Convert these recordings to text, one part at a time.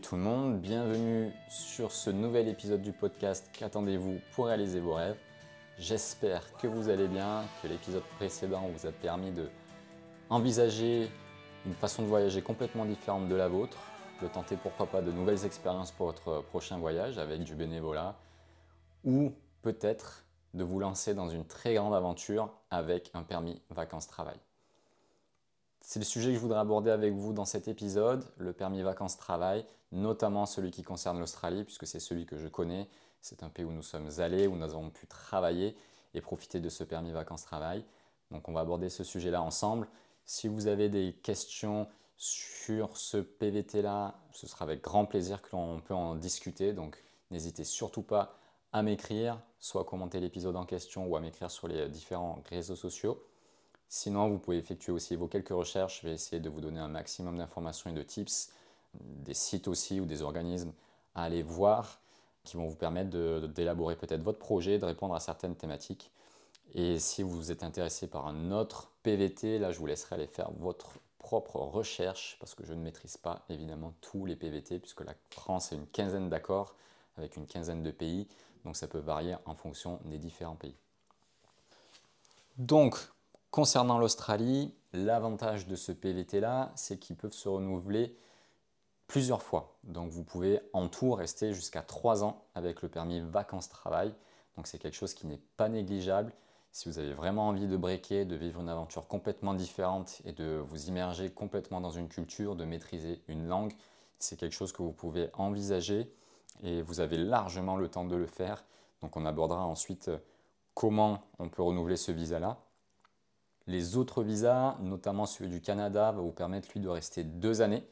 tout le monde, bienvenue sur ce nouvel épisode du podcast Qu'attendez-vous pour réaliser vos rêves? J'espère que vous allez bien, que l'épisode précédent vous a permis de envisager une façon de voyager complètement différente de la vôtre, de tenter pourquoi pas de nouvelles expériences pour votre prochain voyage avec du bénévolat, ou peut-être de vous lancer dans une très grande aventure avec un permis vacances-travail. C'est le sujet que je voudrais aborder avec vous dans cet épisode, le permis vacances-travail, notamment celui qui concerne l'Australie, puisque c'est celui que je connais. C'est un pays où nous sommes allés, où nous avons pu travailler et profiter de ce permis vacances-travail. Donc on va aborder ce sujet-là ensemble. Si vous avez des questions sur ce PVT-là, ce sera avec grand plaisir que l'on peut en discuter. Donc n'hésitez surtout pas à m'écrire, soit à commenter l'épisode en question ou à m'écrire sur les différents réseaux sociaux. Sinon, vous pouvez effectuer aussi vos quelques recherches. Je vais essayer de vous donner un maximum d'informations et de tips, des sites aussi ou des organismes à aller voir qui vont vous permettre d'élaborer peut-être votre projet, de répondre à certaines thématiques. Et si vous êtes intéressé par un autre PVT, là je vous laisserai aller faire votre propre recherche parce que je ne maîtrise pas évidemment tous les PVT puisque la France a une quinzaine d'accords avec une quinzaine de pays, donc ça peut varier en fonction des différents pays. Donc, Concernant l'Australie, l'avantage de ce PVT-là, c'est qu'ils peuvent se renouveler plusieurs fois. Donc vous pouvez en tout rester jusqu'à 3 ans avec le permis vacances-travail. Donc c'est quelque chose qui n'est pas négligeable. Si vous avez vraiment envie de breaker, de vivre une aventure complètement différente et de vous immerger complètement dans une culture, de maîtriser une langue, c'est quelque chose que vous pouvez envisager et vous avez largement le temps de le faire. Donc on abordera ensuite comment on peut renouveler ce visa-là. Les autres visas, notamment celui du Canada, va vous permettre lui de rester deux années.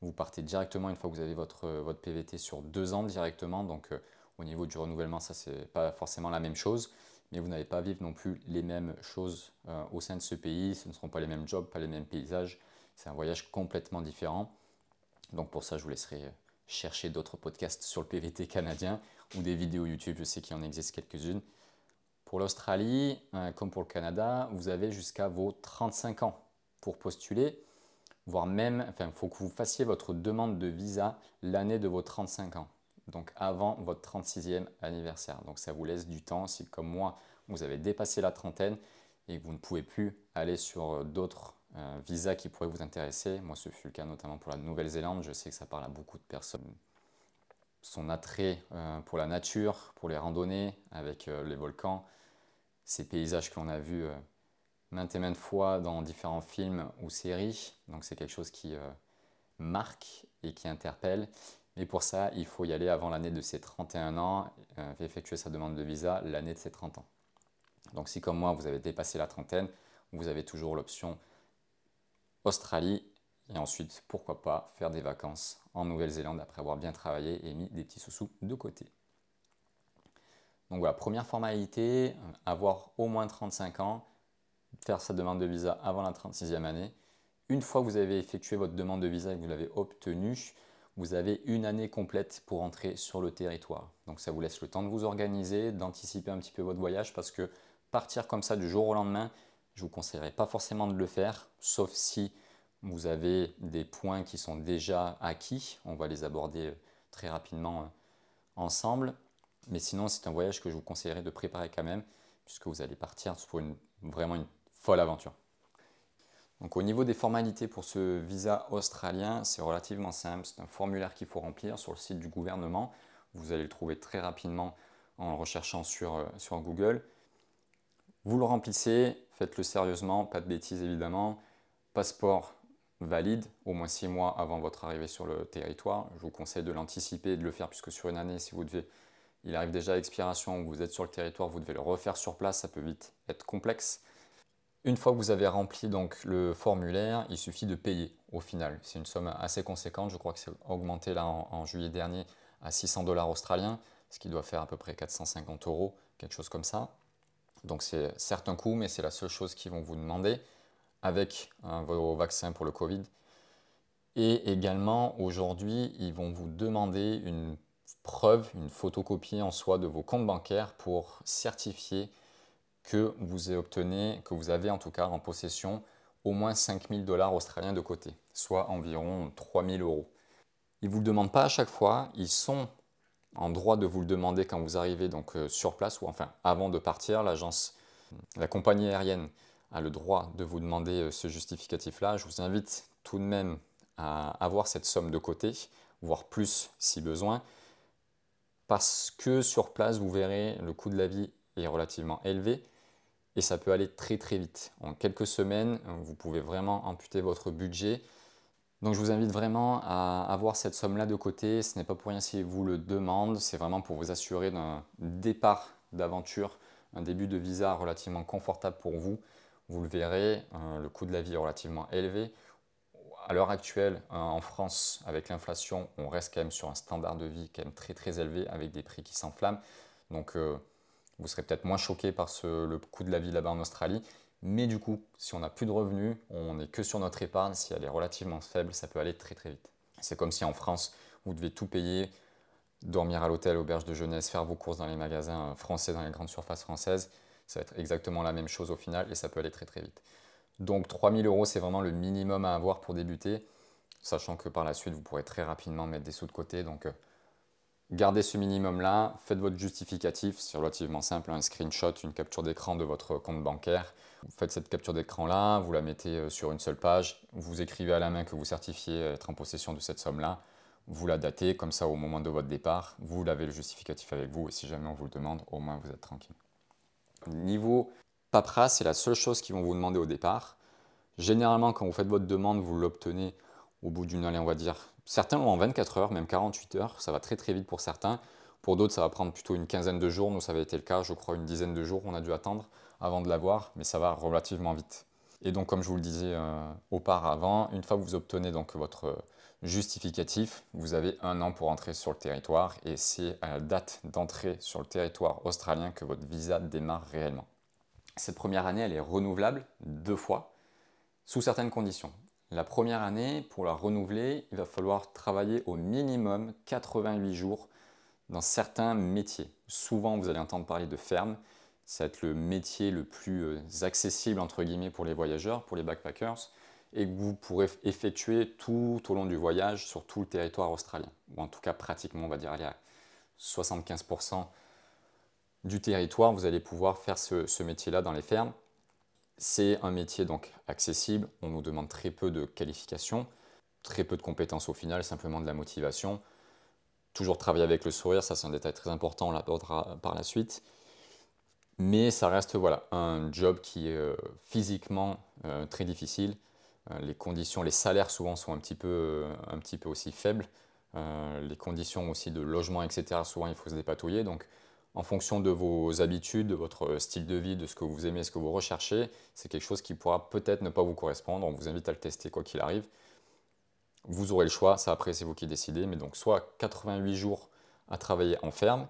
Vous partez directement une fois que vous avez votre, euh, votre PVT sur deux ans directement. Donc euh, au niveau du renouvellement, ça c'est pas forcément la même chose. Mais vous n'allez pas vivre non plus les mêmes choses euh, au sein de ce pays. Ce ne seront pas les mêmes jobs, pas les mêmes paysages. C'est un voyage complètement différent. Donc pour ça, je vous laisserai chercher d'autres podcasts sur le PVT canadien ou des vidéos YouTube. Je sais qu'il en existe quelques-unes. Pour l'Australie, euh, comme pour le Canada, vous avez jusqu'à vos 35 ans pour postuler, voire même, enfin, il faut que vous fassiez votre demande de visa l'année de vos 35 ans, donc avant votre 36e anniversaire. Donc ça vous laisse du temps si, comme moi, vous avez dépassé la trentaine et que vous ne pouvez plus aller sur euh, d'autres euh, visas qui pourraient vous intéresser. Moi, ce fut le cas notamment pour la Nouvelle-Zélande. Je sais que ça parle à beaucoup de personnes son attrait pour la nature, pour les randonnées avec les volcans, ces paysages que l'on a vus euh, maintes et maintes fois dans différents films ou séries. Donc c'est quelque chose qui euh, marque et qui interpelle. Mais pour ça, il faut y aller avant l'année de ses 31 ans, euh, effectuer sa demande de visa l'année de ses 30 ans. Donc si comme moi, vous avez dépassé la trentaine, vous avez toujours l'option Australie et ensuite, pourquoi pas, faire des vacances en Nouvelle-Zélande après avoir bien travaillé et mis des petits sous-sous de côté. Donc voilà, première formalité, euh, avoir au moins 35 ans, faire sa demande de visa avant la 36e année. Une fois que vous avez effectué votre demande de visa et que vous l'avez obtenue, vous avez une année complète pour entrer sur le territoire. Donc ça vous laisse le temps de vous organiser, d'anticiper un petit peu votre voyage parce que partir comme ça du jour au lendemain, je ne vous conseillerais pas forcément de le faire, sauf si vous avez des points qui sont déjà acquis. On va les aborder euh, très rapidement euh, ensemble. Mais sinon, c'est un voyage que je vous conseillerais de préparer quand même, puisque vous allez partir pour une, vraiment une folle aventure. Donc au niveau des formalités pour ce visa australien, c'est relativement simple. C'est un formulaire qu'il faut remplir sur le site du gouvernement. Vous allez le trouver très rapidement en recherchant sur, euh, sur Google. Vous le remplissez, faites-le sérieusement, pas de bêtises évidemment. Passeport valide, au moins six mois avant votre arrivée sur le territoire. Je vous conseille de l'anticiper et de le faire puisque sur une année, si vous devez il arrive déjà à expiration, vous êtes sur le territoire, vous devez le refaire sur place, ça peut vite être complexe. Une fois que vous avez rempli donc le formulaire, il suffit de payer au final. C'est une somme assez conséquente, je crois que c'est augmenté là en, juillet dernier à 600 dollars australiens, ce qui doit faire à peu près 450 euros, quelque chose comme ça. Donc c'est certes un coût, mais c'est la seule chose qu'ils vont vous demander avec hein, vos vaccins pour le Covid. Et également, aujourd'hui, ils vont vous demander une preuve, une photocopie en soi de vos comptes bancaires pour certifier que vous obtenez, que vous avez en tout cas en possession au moins 5000 dollars australiens de côté, soit environ 3000 euros. Ils ne vous le demandent pas à chaque fois, ils sont en droit de vous le demander quand vous arrivez donc euh, sur place ou enfin avant de partir. L'agence, la compagnie aérienne a le droit de vous demander euh, ce justificatif-là. Je vous invite tout de même à avoir cette somme de côté, voire plus si besoin, parce que sur place, vous verrez, le coût de la vie est relativement élevé et ça peut aller très très vite. En quelques semaines, vous pouvez vraiment amputer votre budget. Donc je vous invite vraiment à avoir cette somme-là de côté. Ce n'est pas pour rien si vous le demande, c'est vraiment pour vous assurer d'un départ d'aventure, un début de visa relativement confortable pour vous. Vous le verrez, euh, le coût de la vie est relativement élevé. À l'heure actuelle, euh, en France, avec l'inflation, on reste quand même sur un standard de vie quand même très très élevé avec des prix qui s'enflamment. Donc euh, vous serez peut-être moins choqué par le coût de la vie là-bas en Australie. Mais du coup, si on n'a plus de revenus, on n'est que sur notre épargne, si elle est relativement faible, ça peut aller très très vite. C'est comme si en France, vous devez tout payer, dormir à l'hôtel, auberge de jeunesse, faire vos courses dans les magasins français, dans les grandes surfaces françaises. Ça va être exactement la même chose au final et ça peut aller très très vite. Donc 3000 euros, c'est vraiment le minimum à avoir pour débuter, sachant que par la suite, vous pourrez très rapidement mettre des sous de côté. Donc euh, Gardez ce minimum-là, faites votre justificatif, c'est relativement simple, un screenshot, une capture d'écran de votre compte bancaire. Vous faites cette capture d'écran-là, vous la mettez euh, sur une seule page, vous écrivez à la main que vous certifiez être en possession de cette somme-là, vous la datez, comme ça au moment de votre départ, vous l'avez le justificatif avec vous, et si jamais on vous le demande, au moins vous êtes tranquille. Niveau paperasse, c'est la seule chose qu'ils vont vous demander au départ. Généralement, quand vous faites votre demande, vous l'obtenez au bout d'une année, on va dire Certains l'ont en 24 heures, même 48 heures, ça va très très vite pour certains. Pour d'autres, ça va prendre plutôt une quinzaine de jours. Nous, ça avait été le cas, je crois, une dizaine de jours, on a dû attendre avant de l'avoir, mais ça va relativement vite. Et donc, comme je vous le disais euh, auparavant, une fois que vous obtenez donc votre justificatif, vous avez un an pour entrer sur le territoire et c'est à la date d'entrée sur le territoire australien que votre visa démarre réellement. Cette première année, elle est renouvelable deux fois, sous certaines conditions. La première année, pour la renouveler, il va falloir travailler au minimum 88 jours dans certains métiers. Souvent, vous allez entendre parler de ferme. Ça va être le métier le plus euh, accessible entre guillemets pour les voyageurs, pour les backpackers, et que vous pourrez effectuer tout au long du voyage sur tout le territoire australien. Ou en tout cas, pratiquement, on va dire, à 75% du territoire, vous allez pouvoir faire ce métier-là dans les fermes. C'est un métier donc accessible, on nous demande très peu de qualifications, très peu de compétences au final, simplement de la motivation. Toujours travailler avec le sourire, ça c'est un détail très important, on l'abordera par la suite. Mais ça reste voilà, un job qui est euh, physiquement euh, très difficile. Euh, les conditions, les salaires souvent sont un petit peu, un petit peu aussi faibles. les conditions aussi de logement, etc., souvent il faut se dépatouiller. Donc en fonction de vos habitudes, de votre style de vie, de ce que vous aimez, ce que vous recherchez, c'est quelque chose qui pourra peut-être ne pas vous correspondre. On vous invite à le tester quoi qu'il arrive. Vous aurez le choix, ça après c'est vous qui décidez, mais donc soit 88 jours à travailler en ferme,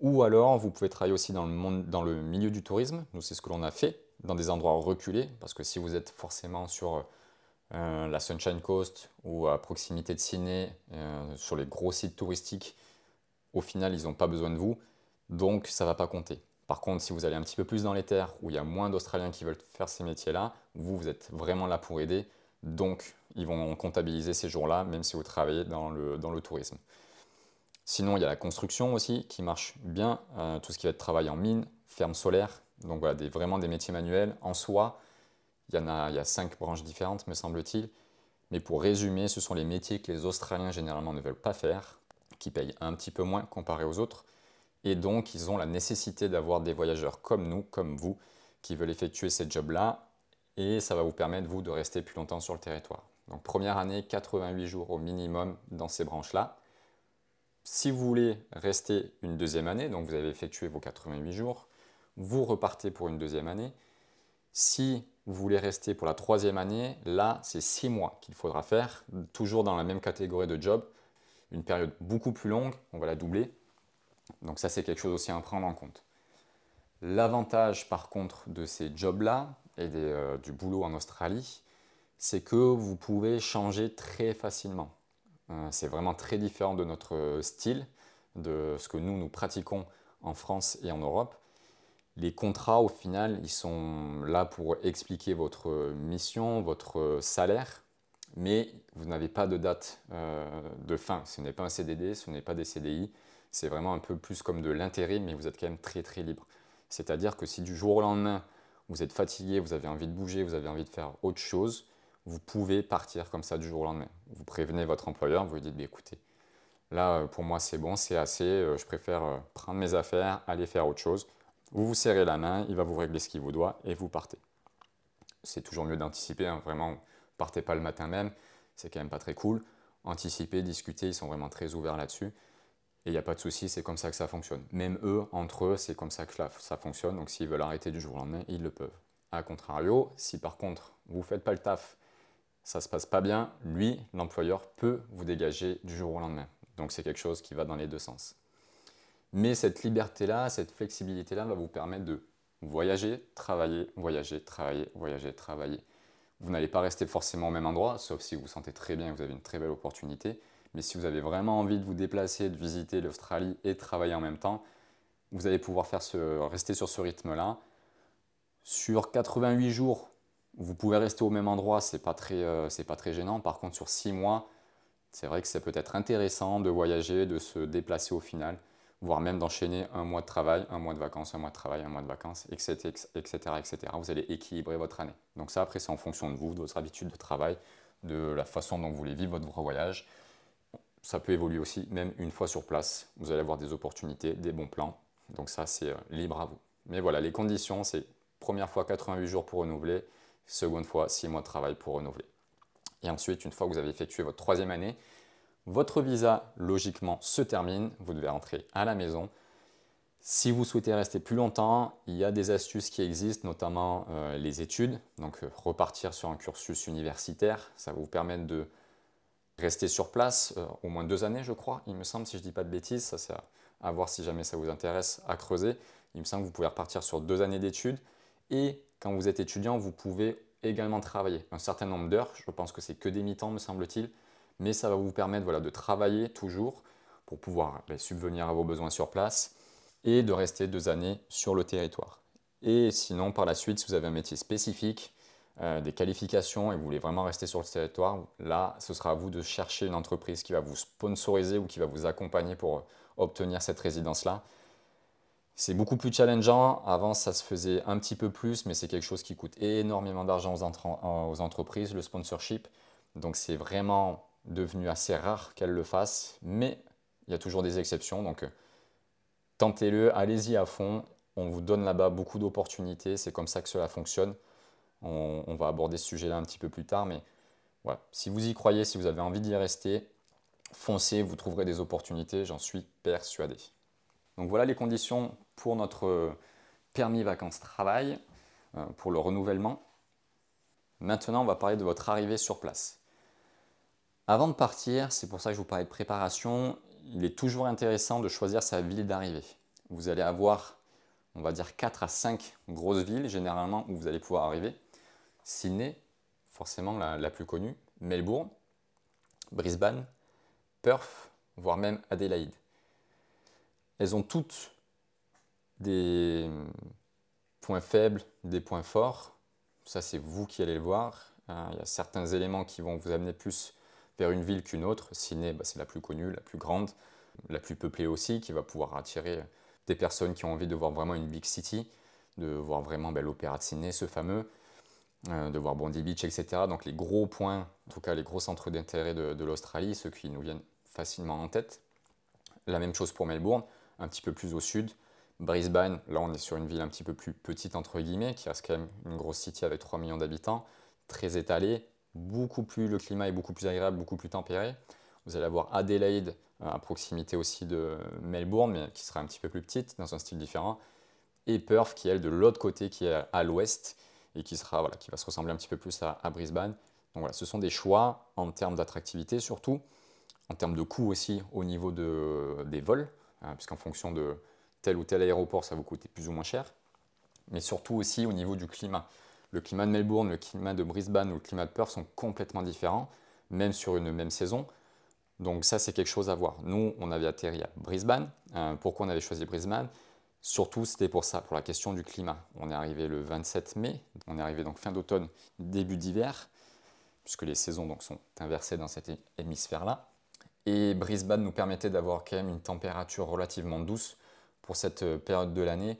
ou alors vous pouvez travailler aussi dans le, monde, dans le milieu du tourisme. Nous c'est ce que l'on a fait, dans des endroits reculés, parce que si vous êtes forcément sur euh, la Sunshine Coast ou à proximité de Sydney, euh, sur les gros sites touristiques, au final ils n'ont pas besoin de vous donc ça ne va pas compter. Par contre, si vous allez un petit peu plus dans les terres où il y a moins d'Australiens qui veulent faire ces métiers-là, vous, vous êtes vraiment là pour aider. Donc, ils vont comptabiliser ces jours-là, même si vous travaillez dans le, tourisme. Sinon, il y a la construction aussi qui marche bien, euh, tout ce qui va être travail en mine, ferme solaire, donc voilà, vraiment des métiers manuels. En soi, il y, en a, il y a cinq branches différentes, me semble-t-il. Mais pour résumer, ce sont les métiers que les Australiens généralement ne veulent pas faire, qui payent un petit peu moins comparé aux autres. Et donc, ils ont la nécessité d'avoir des voyageurs comme nous, comme vous, qui veulent effectuer ces jobs-là. Et ça va vous permettre, vous, de rester plus longtemps sur le territoire. Donc, première année, 88 jours au minimum dans ces branches-là. Si vous voulez rester une deuxième année, donc vous avez effectué vos 88 jours, vous repartez pour une deuxième année. Si vous voulez rester pour la troisième année, là, c'est six mois qu'il faudra faire, toujours dans la même catégorie de job. Une période beaucoup plus longue, on va la doubler, donc ça, c'est quelque chose aussi à prendre en compte. L'avantage, par contre, de ces jobs-là et euh, du boulot en Australie, c'est que vous pouvez changer très facilement. Euh, c'est vraiment très différent de notre style, de ce que nous, nous pratiquons en France et en Europe. Les contrats, au final, ils sont là pour expliquer votre mission, votre salaire. mais vous n'avez pas de date euh, de fin. Ce n'est pas un CDD, ce n'est pas des CDI, c'est vraiment un peu plus comme de l'intérim, mais vous êtes quand même très très libre. C'est-à-dire que si du jour au lendemain, vous êtes fatigué, vous avez envie de bouger, vous avez envie de faire autre chose, vous pouvez partir comme ça du jour au lendemain. Vous prévenez votre employeur, vous lui dites, bah, écoutez, là euh, pour moi c'est bon, c'est assez, euh, je préfère prendre mes affaires, aller faire autre chose. Vous vous serrez la main, il va vous régler ce qu'il vous doit et vous partez. C'est toujours mieux d'anticiper, hein, vraiment partez pas le matin même, c'est quand même pas très cool. Anticiper, discuter, ils sont vraiment très ouverts là-dessus. Et il n'y a pas de souci, c'est comme ça que ça fonctionne. Même eux, entre eux, c'est comme ça que ça fonctionne. Donc s'ils veulent arrêter du jour au lendemain, ils le peuvent. A contrario, si par contre vous ne faites pas le taf, ça ne se passe pas bien, lui, l'employeur, peut vous dégager du jour au lendemain. Donc c'est quelque chose qui va dans les deux sens. Mais cette liberté-là, cette flexibilité-là va vous permettre de voyager, travailler, voyager, travailler, voyager, travailler. Vous n'allez pas rester forcément au même endroit, sauf si vous vous sentez très bien et vous avez une très belle opportunité. Mais si vous avez vraiment envie de vous déplacer, de visiter l'Australie et de travailler en même temps, vous allez pouvoir faire rester sur ce rythme-là. Sur 88 jours, vous pouvez rester au même endroit, ce n'est pas, très, euh, pas très gênant. Par contre, sur 6 mois, c'est vrai que c'est peut-être intéressant de voyager, de se déplacer au final voire même d'enchaîner un mois de travail, un mois de vacances, un mois de travail, un mois de vacances, etc. etc., etc. Vous allez équilibrer votre année. Donc ça, après, c'est en fonction de vous, de votre habitude de travail, de la façon dont vous voulez vivre votre voyage. Ça peut évoluer aussi, même une fois sur place. Vous allez avoir des opportunités, des bons plans. Donc ça, c'est euh, libre à vous. Mais voilà, les conditions, c'est première fois 88 jours pour renouveler, seconde fois 6 mois de travail pour renouveler. Et ensuite, une fois que vous avez effectué votre troisième année, votre visa, logiquement, se termine. Vous devez rentrer à la maison. Si vous souhaitez rester plus longtemps, il y a des astuces qui existent, notamment euh, les études. Donc, euh, repartir sur un cursus universitaire, ça va vous permettre de rester sur place euh, au moins deux années, je crois. Il me semble, si je ne dis pas de bêtises, ça c'est à, voir si jamais ça vous intéresse à creuser. Il me semble que vous pouvez repartir sur deux années d'études. Et quand vous êtes étudiant, vous pouvez également travailler un certain nombre d'heures. Je pense que c'est que des mi-temps, me semble-t-il mais ça va vous permettre voilà, de travailler toujours pour pouvoir ben, subvenir à vos besoins sur place et de rester deux années sur le territoire. Et sinon, par la suite, si vous avez un métier spécifique, euh, des qualifications et vous voulez vraiment rester sur le territoire, là, ce sera à vous de chercher une entreprise qui va vous sponsoriser ou qui va vous accompagner pour obtenir cette résidence-là. C'est beaucoup plus challengeant. Avant, ça se faisait un petit peu plus, mais c'est quelque chose qui coûte énormément d'argent aux, entreprises, le sponsorship. Donc, c'est vraiment devenu assez rare qu'elle le fasse, mais il y a toujours des exceptions. Donc, euh, tentez-le, allez-y à fond. On vous donne là-bas beaucoup d'opportunités. C'est comme ça que cela fonctionne. On, va aborder ce sujet-là un petit peu plus tard, mais voilà. Si vous y croyez, si vous avez envie d'y rester, foncez, vous trouverez des opportunités, j'en suis persuadé. Donc voilà les conditions pour notre permis vacances-travail, euh, pour le renouvellement. Maintenant, on va parler de votre arrivée sur place. Avant de partir, c'est pour ça que je vous parlais de préparation, il est toujours intéressant de choisir sa ville d'arrivée. Vous allez avoir, on va dire, 4 à 5 grosses villes généralement où vous allez pouvoir arriver. Sydney, forcément la, plus connue, Melbourne, Brisbane, Perth, voire même Adélaïde. Elles ont toutes des points faibles, des points forts. Ça, c'est vous qui allez le voir. Euh, il y a certains éléments qui vont vous amener plus vers une ville qu'une autre. Sydney, bah, c'est la plus connue, la plus grande, la plus peuplée aussi, qui va pouvoir attirer des personnes qui ont envie de voir vraiment une big city, de voir vraiment bah, l'opéra de Sydney, ce fameux, de voir Bondi Beach, etc. Donc les gros points, en tout cas les gros centres d'intérêt de, de l'Australie, ceux qui nous viennent facilement en tête. La même chose pour Melbourne, un petit peu plus au sud. Brisbane, là on est sur une ville un petit peu plus petite entre guillemets, qui reste quand même une grosse city avec 3 millions d'habitants, très étalée, beaucoup plus, le climat est beaucoup plus agréable, beaucoup plus tempéré. Vous allez avoir Adelaide euh, à proximité aussi de Melbourne, mais qui sera un petit peu plus petite, dans un style différent. Et Perth, qui est elle de l'autre côté, qui est à l'ouest, et qui, sera, voilà, qui va se ressembler un petit peu plus à, Brisbane. Donc voilà, ce sont des choix en termes d'attractivité surtout, en termes de coût aussi au niveau de, des vols, hein, puisqu'en fonction de tel ou tel aéroport, ça vous coûter plus ou moins cher, mais surtout aussi au niveau du climat. Le climat de Melbourne, le climat de Brisbane ou le climat de Perth sont complètement différents, même sur une même saison. Donc ça, c'est quelque chose à voir. Nous, on avait atterri à Brisbane. Euh, pourquoi on avait choisi Brisbane? Surtout, c'était pour ça, pour la question du climat. On est arrivé le 27 mai, on est arrivé donc fin d'automne, début d'hiver. puisque les saisons donc, sont inversées dans cet hémisphère-là. Et Brisbane nous permettait d'avoir quand même une température relativement douce pour cette euh, période de l'année.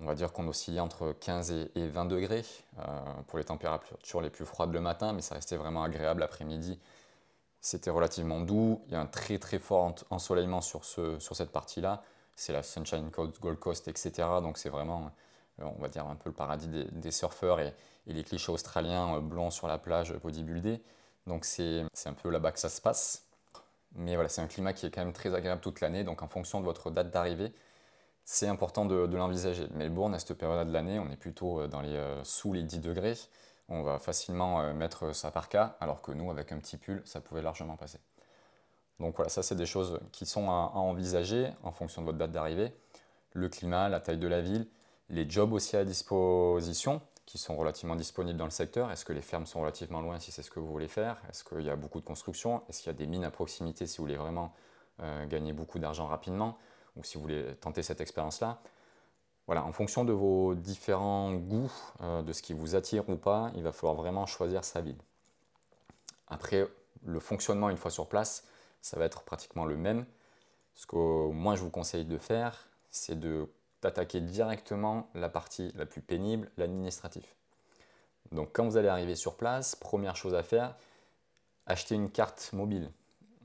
On va dire qu'on oscillait entre 15 et 20 degrés euh, pour les températures les plus froides le matin, mais ça restait vraiment agréable l'après-midi. C'était relativement doux. Il y a un très très fort ensoleillement sur, ce, sur cette partie-là. C'est la Sunshine Coast, Gold Coast, etc. Donc c'est vraiment, euh, on va dire, un peu le paradis des, surfeurs et, les clichés australiens blonds sur la plage bodybuildés. Donc c'est un peu là-bas que ça se passe. Mais voilà, c'est un climat qui est quand même très agréable toute l'année. Donc en fonction de votre date d'arrivée, c'est important de, l'envisager. Melbourne, à cette période de l'année, on est plutôt euh, dans les, euh, sous les 10 degrés. On va facilement euh, mettre sa parka, alors que nous, avec un petit pull, ça pouvait largement passer. Donc voilà, ça c'est des choses qui sont à, envisager en fonction de votre date d'arrivée. Le climat, la taille de la ville, les jobs aussi à disposition qui sont relativement disponibles dans le secteur. Est-ce que les fermes sont relativement loin si c'est ce que vous voulez faire? Est-ce qu'il y a beaucoup de construction? Est-ce qu'il y a des mines à proximité si vous voulez vraiment gagner beaucoup d'argent rapidement ou si vous voulez tenter cette expérience-là? Voilà, en fonction de vos différents goûts, euh, de ce qui vous attire ou pas, il va falloir vraiment choisir sa ville. Après, le fonctionnement une fois sur place, ça va être pratiquement le même. Ce que moi je vous conseille de faire, c'est d'attaquer directement la partie la plus pénible, l'administratif. Donc quand vous allez arriver sur place, première chose à faire, acheter une carte mobile.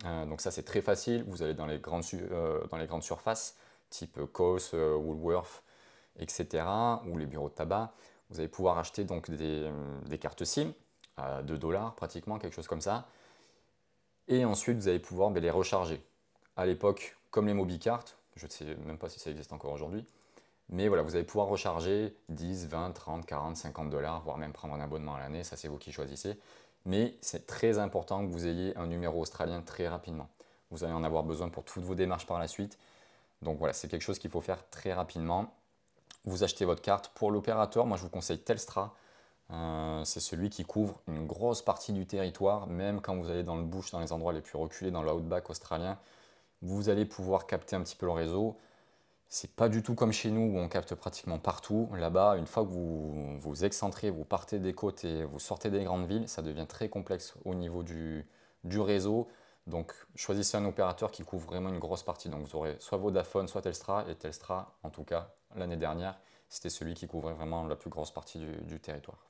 Euh, donc ça c'est très facile, vous allez dans les grandes, euh, dans les grandes surfaces, type Coles, euh, Woolworth, etc., ou les bureaux de tabac, vous allez pouvoir acheter donc des, cartes SIM à 2 dollars pratiquement, quelque chose comme ça, et ensuite vous allez pouvoir ben, les recharger. À l'époque, comme les MobiCards, je ne sais même pas si ça existe encore aujourd'hui, mais voilà, vous allez pouvoir recharger 10, 20, 30, 40, 50 dollars, voire même prendre un abonnement à l'année, ça c'est vous qui choisissez mais c'est très important que vous ayez un numéro australien très rapidement. Vous allez en avoir besoin pour toutes vos démarches par la suite. Donc voilà, c'est quelque chose qu'il faut faire très rapidement. Vous achetez votre carte. Pour l'opérateur, moi je vous conseille Telstra. Euh, c'est celui qui couvre une grosse partie du territoire, même quand vous allez dans le bush, dans les endroits les plus reculés, dans l'outback australien, vous allez pouvoir capter un petit peu le réseau. C'est pas du tout comme chez nous où on capte pratiquement partout. Là-bas, une fois que vous vous excentrez, vous partez des côtes et vous sortez des grandes villes, ça devient très complexe au niveau du, réseau. Donc choisissez un opérateur qui couvre vraiment une grosse partie. Donc vous aurez soit Vodafone, soit Telstra. Et Telstra, en tout cas, l'année dernière, c'était celui qui couvrait vraiment la plus grosse partie du, du territoire.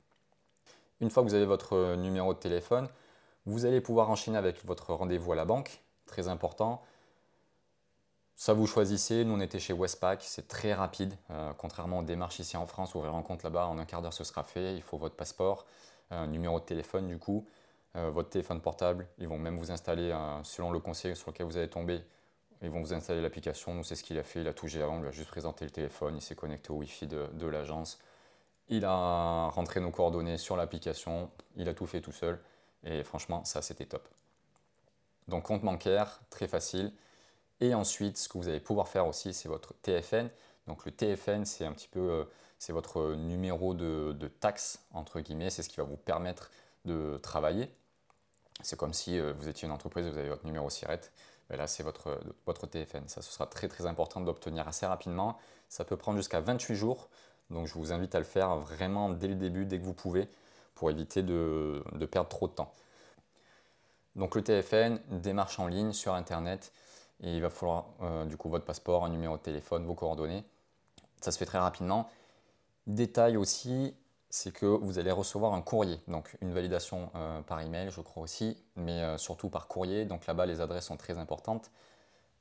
Une fois que vous avez votre numéro de téléphone, vous allez pouvoir enchaîner avec votre rendez-vous à la banque. Très important. Ça, vous choisissez. Nous, on était chez Westpac. C'est très rapide. Euh, contrairement aux démarches ici en France, ouvrir un compte là-bas, en un quart d'heure, ce sera fait. Il faut votre passeport, un numéro de téléphone, du coup, euh, votre téléphone portable. Ils vont même vous installer, euh, selon le conseil sur lequel vous allez tomber, ils vont vous installer l'application. Nous, c'est ce qu'il a fait. Il a tout géré. On lui a juste présenté le téléphone. Il s'est connecté au Wi-Fi de l'agence. Il a rentré nos coordonnées sur l'application. Il a tout fait tout seul. Et franchement, ça, c'était top. Donc, compte bancaire, très facile. Et ensuite, ce que vous allez pouvoir faire aussi, c'est votre TFN. Donc le TFN, c'est un petit peu, euh, c'est votre numéro de, taxe, entre guillemets, c'est ce qui va vous permettre de travailler. C'est comme si euh, vous étiez une entreprise vous avez votre numéro SIRET. Là, c'est votre, votre TFN. Ça, ce sera très très important d'obtenir assez rapidement. Ça peut prendre jusqu'à 28 jours. Donc je vous invite à le faire vraiment dès le début, dès que vous pouvez, pour éviter de, perdre trop de temps. Donc le TFN, démarche en ligne sur Internet, et il va falloir euh, du coup votre passeport, un numéro de téléphone, vos coordonnées. Ça se fait très rapidement. Détail aussi, c'est que vous allez recevoir un courrier, donc une validation euh, par email, je crois aussi, mais euh, surtout par courrier. Donc là-bas, les adresses sont très importantes.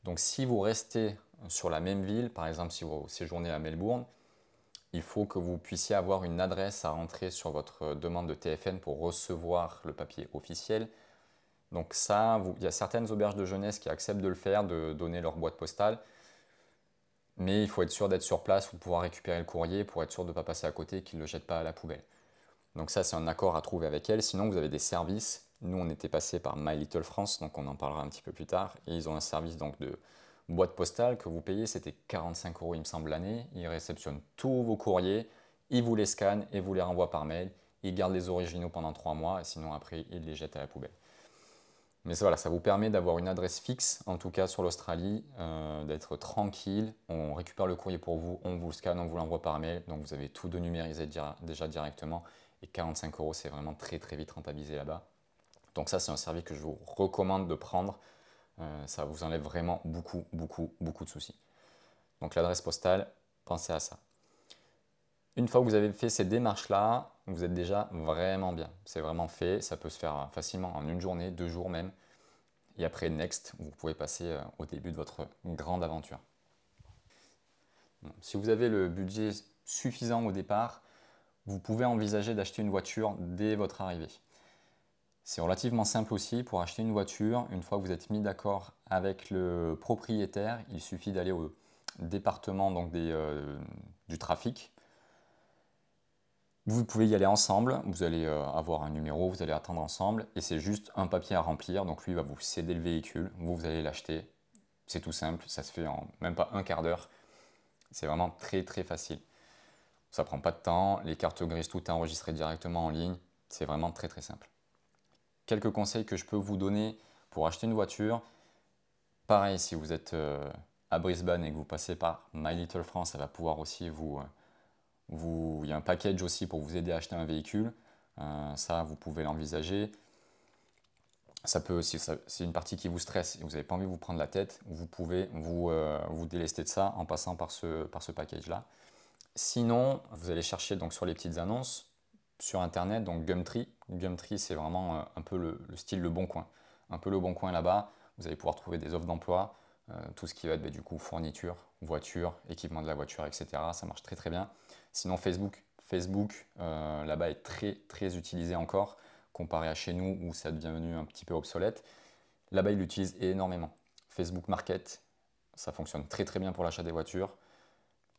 Donc si vous restez sur la même ville, par exemple si vous séjournez à Melbourne, il faut que vous puissiez avoir une adresse à rentrer sur votre demande de TFN pour recevoir le papier officiel. Donc ça, il y a certaines auberges de jeunesse qui acceptent de le faire, de donner leur boîte postale. Mais il faut être sûr d'être sur place ou pouvoir récupérer le courrier pour être sûr de ne pas passer à côté et qu'ils ne le jettent pas à la poubelle. Donc ça, c'est un accord à trouver avec elle. Sinon, vous avez des services. Nous, on était passé par My Little France, donc on en parlera un petit peu plus tard. Et ils ont un service donc de boîte postale que vous payez, c'était 45 euros, il me semble, l'année. Ils réceptionnent tous vos courriers, ils vous les scannent et vous les renvoient par mail. Ils gardent les originaux pendant trois mois, sinon après, ils les jettent à la poubelle. Mais voilà, ça vous permet d'avoir une adresse fixe, en tout cas sur l'Australie, euh, d'être tranquille. On récupère le courrier pour vous, on vous le scanne, on vous l'envoie par mail. Donc vous avez tout de numérisé déjà directement. Et 45 euros, c'est vraiment très très vite rentabilisé là-bas. Donc ça, c'est un service que je vous recommande de prendre. Euh, ça vous enlève vraiment beaucoup, beaucoup, beaucoup de soucis. Donc l'adresse postale, pensez à ça. Une fois que vous avez fait ces démarches-là, vous êtes déjà vraiment bien. C'est vraiment fait, ça peut se faire facilement en une journée, deux jours même. Et après, next, vous pouvez passer euh, au début de votre grande aventure. Si vous avez le budget suffisant au départ, vous pouvez envisager d'acheter une voiture dès votre arrivée. C'est relativement simple aussi pour acheter une voiture. Une fois que vous êtes mis d'accord avec le propriétaire, il suffit d'aller au département donc euh, du trafic. Vous pouvez y aller ensemble, vous allez euh, avoir un numéro, vous allez attendre ensemble et c'est juste un papier à remplir. Donc lui va vous céder le véhicule, vous, vous allez l'acheter. C'est tout simple, ça se fait en même pas un quart d'heure. C'est vraiment très très facile. Ça prend pas de temps, les cartes grises, tout est enregistré directement en ligne. C'est vraiment très très simple. Quelques conseils que je peux vous donner pour acheter une voiture. Pareil, si vous êtes euh, à Brisbane et que vous passez par My Little France, ça va pouvoir aussi vous, euh, vous... Il y a un package aussi pour vous aider à acheter un véhicule. Euh, ça, vous pouvez l'envisager. Ça peut, si c'est une partie qui vous stresse et vous n'avez pas envie de vous prendre la tête, vous pouvez vous, vous délester de ça en passant par ce, par ce package-là. Sinon, vous allez chercher donc sur les petites annonces sur Internet, donc Gumtree. Gumtree, c'est vraiment euh, un peu le, style Le Bon Coin. Un peu Le Bon Coin là-bas, vous allez pouvoir trouver des offres d'emploi, euh, tout ce qui va être bah, du coup fourniture, voiture, équipement de la voiture, etc. Ça marche très très bien. Sinon, Facebook, Facebook euh, là-bas est très très utilisé encore, comparé à chez nous où ça est devenu un petit peu obsolète. Là-bas, ils l'utilisent énormément. Facebook Market, ça fonctionne très très bien pour l'achat des voitures.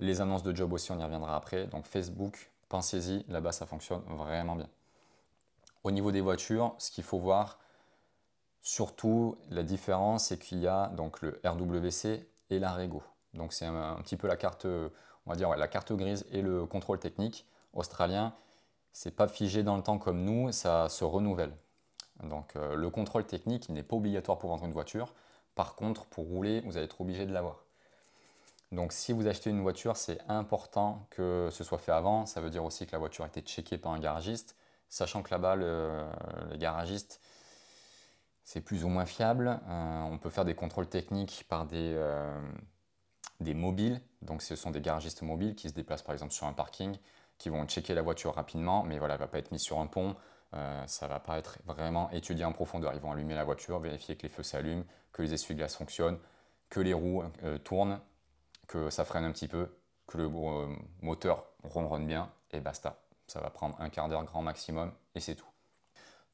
Les annonces de job aussi, on y reviendra après. Donc Facebook, pensez-y, là-bas ça fonctionne vraiment bien. Au niveau des voitures, ce qu'il faut voir, surtout la différence, c'est qu'il y a donc le RWC et la Rego. Donc c'est un, petit peu la carte, on va dire la carte grise et le contrôle technique australien. C'est pas figé dans le temps comme nous, ça se renouvelle. Donc euh, le contrôle technique n'est pas obligatoire pour vendre une voiture. Par contre, pour rouler, vous allez être obligé de l'avoir. Donc si vous achetez une voiture, c'est important que ce soit fait avant. Ça veut dire aussi que la voiture a été checkée par un garagiste, sachant que là-bas, le, les garagistes, c'est plus ou moins fiable. Euh, on peut faire des contrôles techniques par des, euh, des mobiles. Donc ce sont des garagistes mobiles qui se déplacent par exemple sur un parking, qui vont checker la voiture rapidement, mais voilà, elle ne va pas être mise sur un pont. Euh, ça ne va pas être vraiment étudié en profondeur. Ils vont allumer la voiture, vérifier que les feux s'allument, que les essuie-glaces fonctionnent, que les roues tournent que ça freine un petit peu, que le euh, moteur ronronne bien, et basta. Ça va prendre un quart d'heure grand maximum, et c'est tout.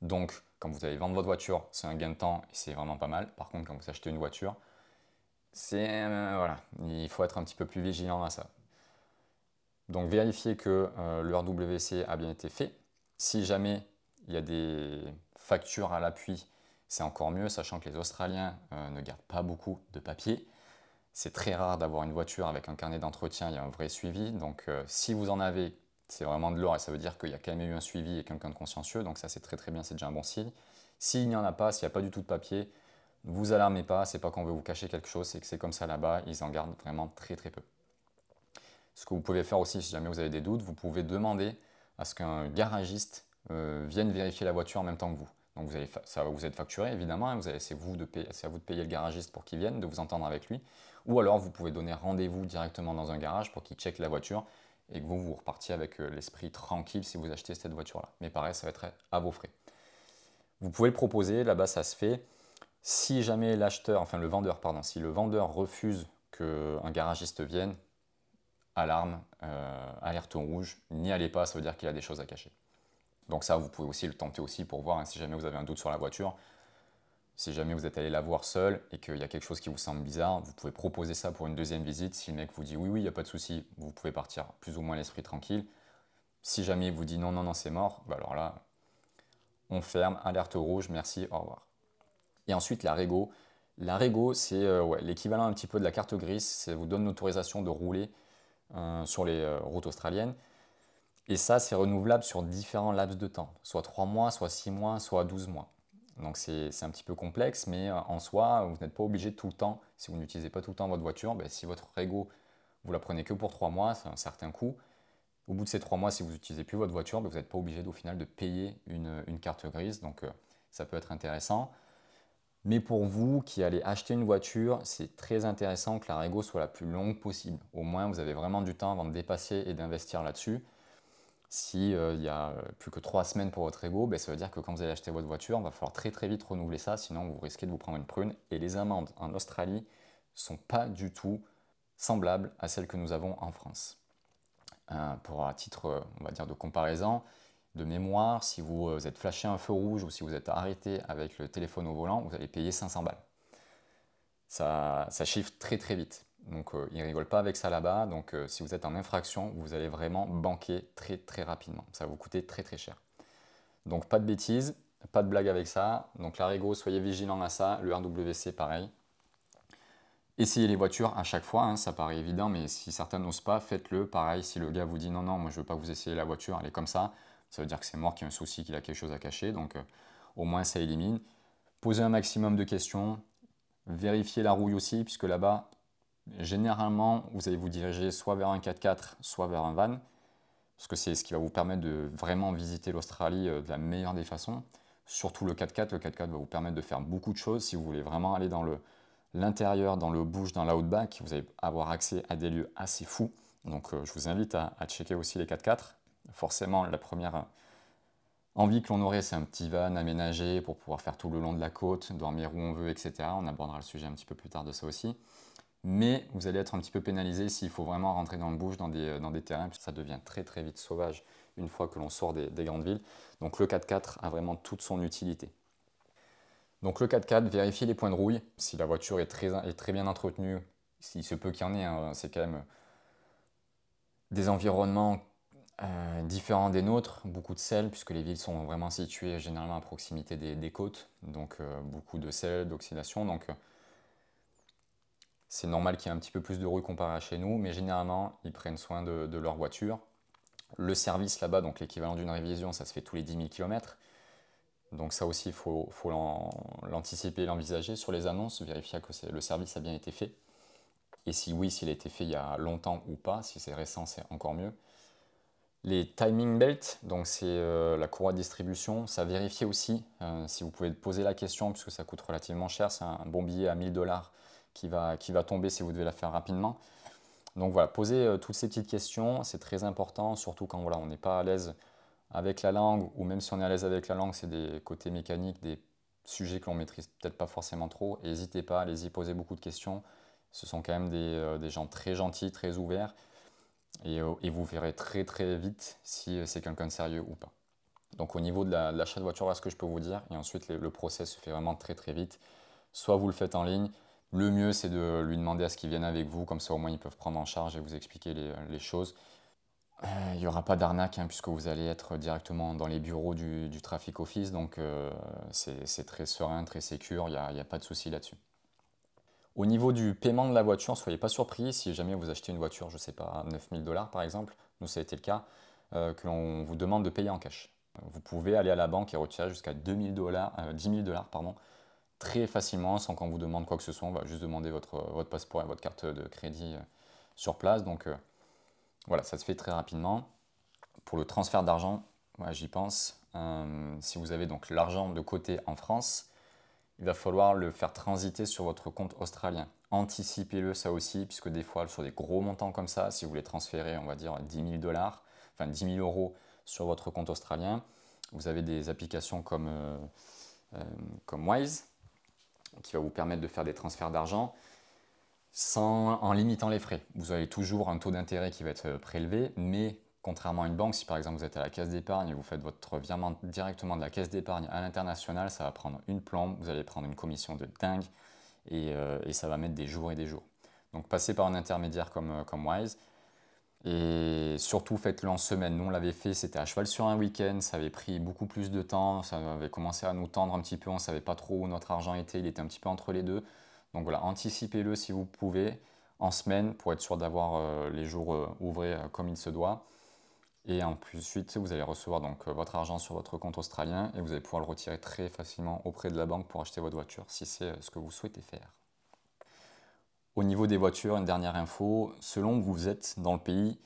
Donc, quand vous allez vendre votre voiture, c'est un gain de temps, et c'est vraiment pas mal. Par contre, quand vous achetez une voiture, c'est... Euh, voilà, il faut être un petit peu plus vigilant à ça. Donc, vérifiez que euh, le RWC a bien été fait. Si jamais il y a des factures à l'appui, c'est encore mieux, sachant que les Australiens ne gardent pas beaucoup de papier. C'est très rare d'avoir une voiture avec un carnet d'entretien, a un vrai suivi. Donc euh, si vous en avez, c'est vraiment de l'or et ça veut dire qu'il y a quand même eu un suivi et quelqu'un de consciencieux. Donc ça c'est très très bien, c'est déjà un bon signe. S'il n'y en a pas, s'il n'y a pas du tout de papier, vous alarmez pas, c'est pas qu'on veut vous cacher quelque chose, c'est que c'est comme ça là-bas, ils en gardent vraiment très très peu. Ce que vous pouvez faire aussi, si jamais vous avez des doutes, vous pouvez demander à ce qu'un garagiste euh, vienne vérifier la voiture en même temps que vous. Donc vous allez, ça va vous être facturé évidemment, hein. c'est à vous de payer le garagiste pour qu'il vienne, de vous entendre avec lui. Ou alors vous pouvez donner rendez-vous directement dans un garage pour qu'il check la voiture et que vous, vous repartiez avec euh, l'esprit tranquille si vous achetez cette voiture-là. Mais pareil, ça va être à vos frais. Vous pouvez le proposer, là-bas ça se fait. Si jamais l'acheteur, enfin le vendeur, pardon, si le vendeur refuse qu'un garagiste vienne, alarme, euh, alerte rouge, n'y allez pas, ça veut dire qu'il a des choses à cacher. Donc ça, vous pouvez aussi le tenter aussi pour voir hein, si jamais vous avez un doute sur la voiture. Si jamais vous êtes allé la voir seul et qu'il y a quelque chose qui vous semble bizarre, vous pouvez proposer ça pour une deuxième visite. Si le mec vous dit oui, oui, il n'y a pas de souci, vous pouvez partir plus ou moins l'esprit tranquille. Si jamais il vous dit non, non, non, c'est mort, bah alors là, on ferme, alerte rouge, merci, au revoir. Et ensuite, la Rego. La Rego, c'est euh, l'équivalent un petit peu de la carte grise. Ça vous donne l'autorisation de rouler euh, sur les euh, routes australiennes. Et ça, c'est renouvelable sur différents laps de temps, soit 3 mois, soit 6 mois, soit 12 mois. Donc c'est un petit peu complexe, mais euh, en soi, vous n'êtes pas obligé tout le temps, si vous n'utilisez pas tout le temps votre voiture, ben, si votre Rego, vous la prenez que pour 3 mois, c'est un certain coût. Au bout de ces 3 mois, si vous n'utilisez plus votre voiture, ben, vous n'êtes pas obligé au final de payer une, carte grise. Donc euh, ça peut être intéressant. Mais pour vous qui allez acheter une voiture, c'est très intéressant que la Rego soit la plus longue possible. Au moins, vous avez vraiment du temps avant de dépasser et d'investir là-dessus. S'il euh, y a plus que trois semaines pour votre Rego, ben, ça veut dire que quand vous allez acheter votre voiture, il va falloir très très vite renouveler ça, sinon vous risquez de vous prendre une prune. Et les amendes en Australie sont pas du tout semblables à celles que nous avons en France. Euh, pour un titre, on va de comparaison, de mémoire, si vous euh, êtes flashé un feu rouge ou si vous êtes arrêté avec le téléphone au volant, vous allez payer 500 balles. Ça, ça chiffre très très vite. Donc euh, ils ne rigolent pas avec ça là-bas. Donc euh, si vous êtes en infraction, vous allez vraiment banquer très très rapidement. Ça va vous coûter très très cher. Donc pas de bêtises, pas de blague avec ça. Donc l'Arigo, soyez vigilants à ça. Le RWC, pareil. Essayez les voitures à chaque fois, hein, ça paraît évident, mais si certains n'osent pas, faites-le. Pareil, si le gars vous dit non, non, moi je ne veux pas vous essayiez la voiture, elle est comme ça, ça veut dire que c'est mort, qu'il y a un souci, qu'il a quelque chose à cacher. Donc euh, au moins ça élimine. Posez un maximum de questions. Vérifiez la rouille aussi, puisque là-bas, généralement, vous allez vous diriger soit vers un 4x4, soit vers un van. Parce que c'est ce qui va vous permettre de vraiment visiter l'Australie euh, de la meilleure des façons. Surtout le 4x4. Le 4x4 va vous permettre de faire beaucoup de choses. Si vous voulez vraiment aller dans l'intérieur, dans le bush, dans l'outback, vous allez avoir accès à des lieux assez fous. Donc euh, je vous invite à, à checker aussi les 4x4 forcément, la première envie que l'on aurait, c'est un petit van aménagé pour pouvoir faire tout le long de la côte, dormir où on veut, etc. On abordera le sujet un petit peu plus tard de ça aussi. Mais vous allez être un petit peu pénalisé s'il faut vraiment rentrer dans le bouche, dans des, des terrains, ça devient très très vite sauvage une fois que l'on sort des, grandes villes. Donc le 4x4 a vraiment toute son utilité. Donc le 4x4, vérifiez les points de rouille. Si la voiture est très, bien entretenue, s'il se peut qu'il y en ait, hein, c'est quand même des environnements euh, différent des nôtres, beaucoup de sel, puisque les villes sont vraiment situées généralement à proximité des, côtes, donc euh, beaucoup de sel, d'oxydation. Euh, c'est normal qu'il y ait un petit peu plus de rouille comparé à chez nous, mais généralement ils prennent soin de, leur voiture. Le service là-bas, donc l'équivalent d'une révision, ça se fait tous les 10 000 km. Donc ça aussi, il faut, l'anticiper l'envisager sur les annonces, vérifier que le service a bien été fait. Et si oui, s'il a été fait il y a longtemps ou pas, si c'est récent, c'est encore mieux. Les timing belts, donc c'est euh, la courroie de distribution, ça vérifie aussi euh, si vous pouvez poser la question puisque ça coûte relativement cher, c'est un bon billet à 1000 dollars qui va, qui va tomber si vous devez la faire rapidement. Donc voilà, posez euh, toutes ces petites questions, c'est très important, surtout quand voilà, on n'est pas à l'aise avec la langue ou même si on est à l'aise avec la langue, c'est des côtés mécaniques, des sujets que l'on maîtrise peut-être pas forcément trop. N'hésitez pas, allez-y, posez beaucoup de questions. Ce sont quand même des, des gens très gentils, très ouverts. Euh, et, vous verrez très très vite si euh, c'est quelqu'un de sérieux ou pas. Donc au niveau de l'achat de voiture, voilà ce que je peux vous dire. Et ensuite, le, process se fait vraiment très très vite. Soit vous le faites en ligne, le mieux c'est de lui demander à ce qu'il vienne avec vous, comme ça au moins ils peuvent prendre en charge et vous expliquer les, choses. Euh, il n'y aura pas d'arnaque hein, puisque vous allez être directement dans les bureaux du, traffic office, donc c'est très serein, très sécur, il n'y a, pas de souci là-dessus. Au niveau du paiement de la voiture, soyez pas surpris si jamais vous achetez une voiture, je ne sais pas, 9000 dollars par exemple, nous ça a été le cas, euh, que l'on vous demande de payer en cash. Vous pouvez aller à la banque et retirer jusqu'à 2000 dollars, 10 000 dollars très facilement sans qu'on vous demande quoi que ce soit. On va juste demander votre, passeport et votre carte de crédit euh, sur place. Donc euh, voilà, ça se fait très rapidement. Pour le transfert d'argent, j'y pense. si vous avez donc l'argent de côté en France, il va falloir le faire transiter sur votre compte australien. Anticipez-le ça aussi, puisque des fois, sur des gros montants comme ça, si vous voulez transférer, on va dire 10 000 dollars, enfin 10 000 euros sur votre compte australien, vous avez des applications comme, euh, euh, comme Wise, qui va vous permettre de faire des transferts d'argent en limitant les frais. Vous avez toujours un taux d'intérêt qui va être prélevé, mais Contrairement à une banque, si par exemple vous êtes à la caisse d'épargne et vous faites votre virement directement de la caisse d'épargne à l'international, ça va prendre une plombe, vous allez prendre une commission de dingue et, euh, ça va mettre des jours et des jours. Donc passez par un intermédiaire comme, euh, comme Wise et surtout faites-le en semaine. Nous on l'avait fait, c'était à cheval sur un week-end, ça avait pris beaucoup plus de temps, ça avait commencé à nous tendre un petit peu, on ne savait pas trop où notre argent était, il était un petit peu entre les deux. Donc voilà, anticipez-le si vous pouvez en semaine pour être sûr d'avoir euh, les jours ouvrés comme il se doit. Et ensuite, vous allez recevoir donc euh, votre argent sur votre compte australien et vous allez pouvoir le retirer très facilement auprès de la banque pour acheter votre voiture si c'est euh, ce que vous souhaitez faire. Au niveau des voitures, une dernière info, selon où vous êtes dans le pays,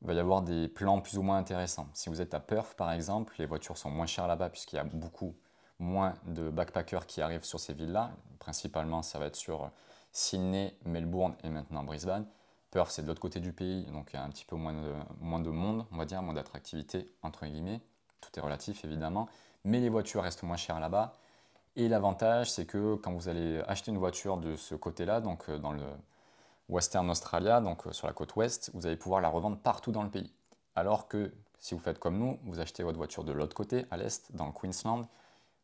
il va y avoir des plans plus ou moins intéressants. Si vous êtes à Perth par exemple, les voitures sont moins chères là-bas puisqu'il y a beaucoup moins de backpackers qui arrivent sur ces villes-là. Principalement, ça va être sur Sydney, Melbourne et maintenant Brisbane. Perth, c'est de l'autre côté du pays, donc il y a un petit peu moins de, moins de monde, on va dire, moins d'attractivité, entre guillemets. Tout est relatif, évidemment. Mais les voitures restent moins chères là-bas. Et l'avantage, c'est que quand vous allez acheter une voiture de ce côté-là, donc euh, dans le Western Australia, donc euh, sur la côte ouest, vous allez pouvoir la revendre partout dans le pays. Alors que si vous faites comme nous, vous achetez votre voiture de l'autre côté, à l'est, dans le Queensland,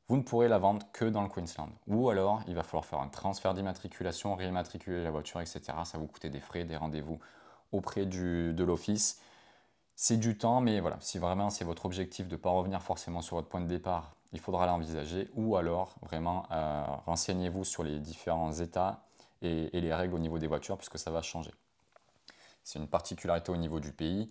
vous ne pourrez la vendre que dans le Queensland. Ou alors, il va falloir faire un transfert d'immatriculation, réimmatriculer la voiture, etc. Ça va vous coûter des frais, des rendez-vous auprès de l'office. C'est du temps, mais voilà, si vraiment c'est votre objectif de ne pas revenir forcément sur votre point de départ, il faudra l'envisager. Ou alors, vraiment, euh, renseignez-vous sur les différents états et, les règles au niveau des voitures, puisque ça va changer. C'est une particularité au niveau du pays.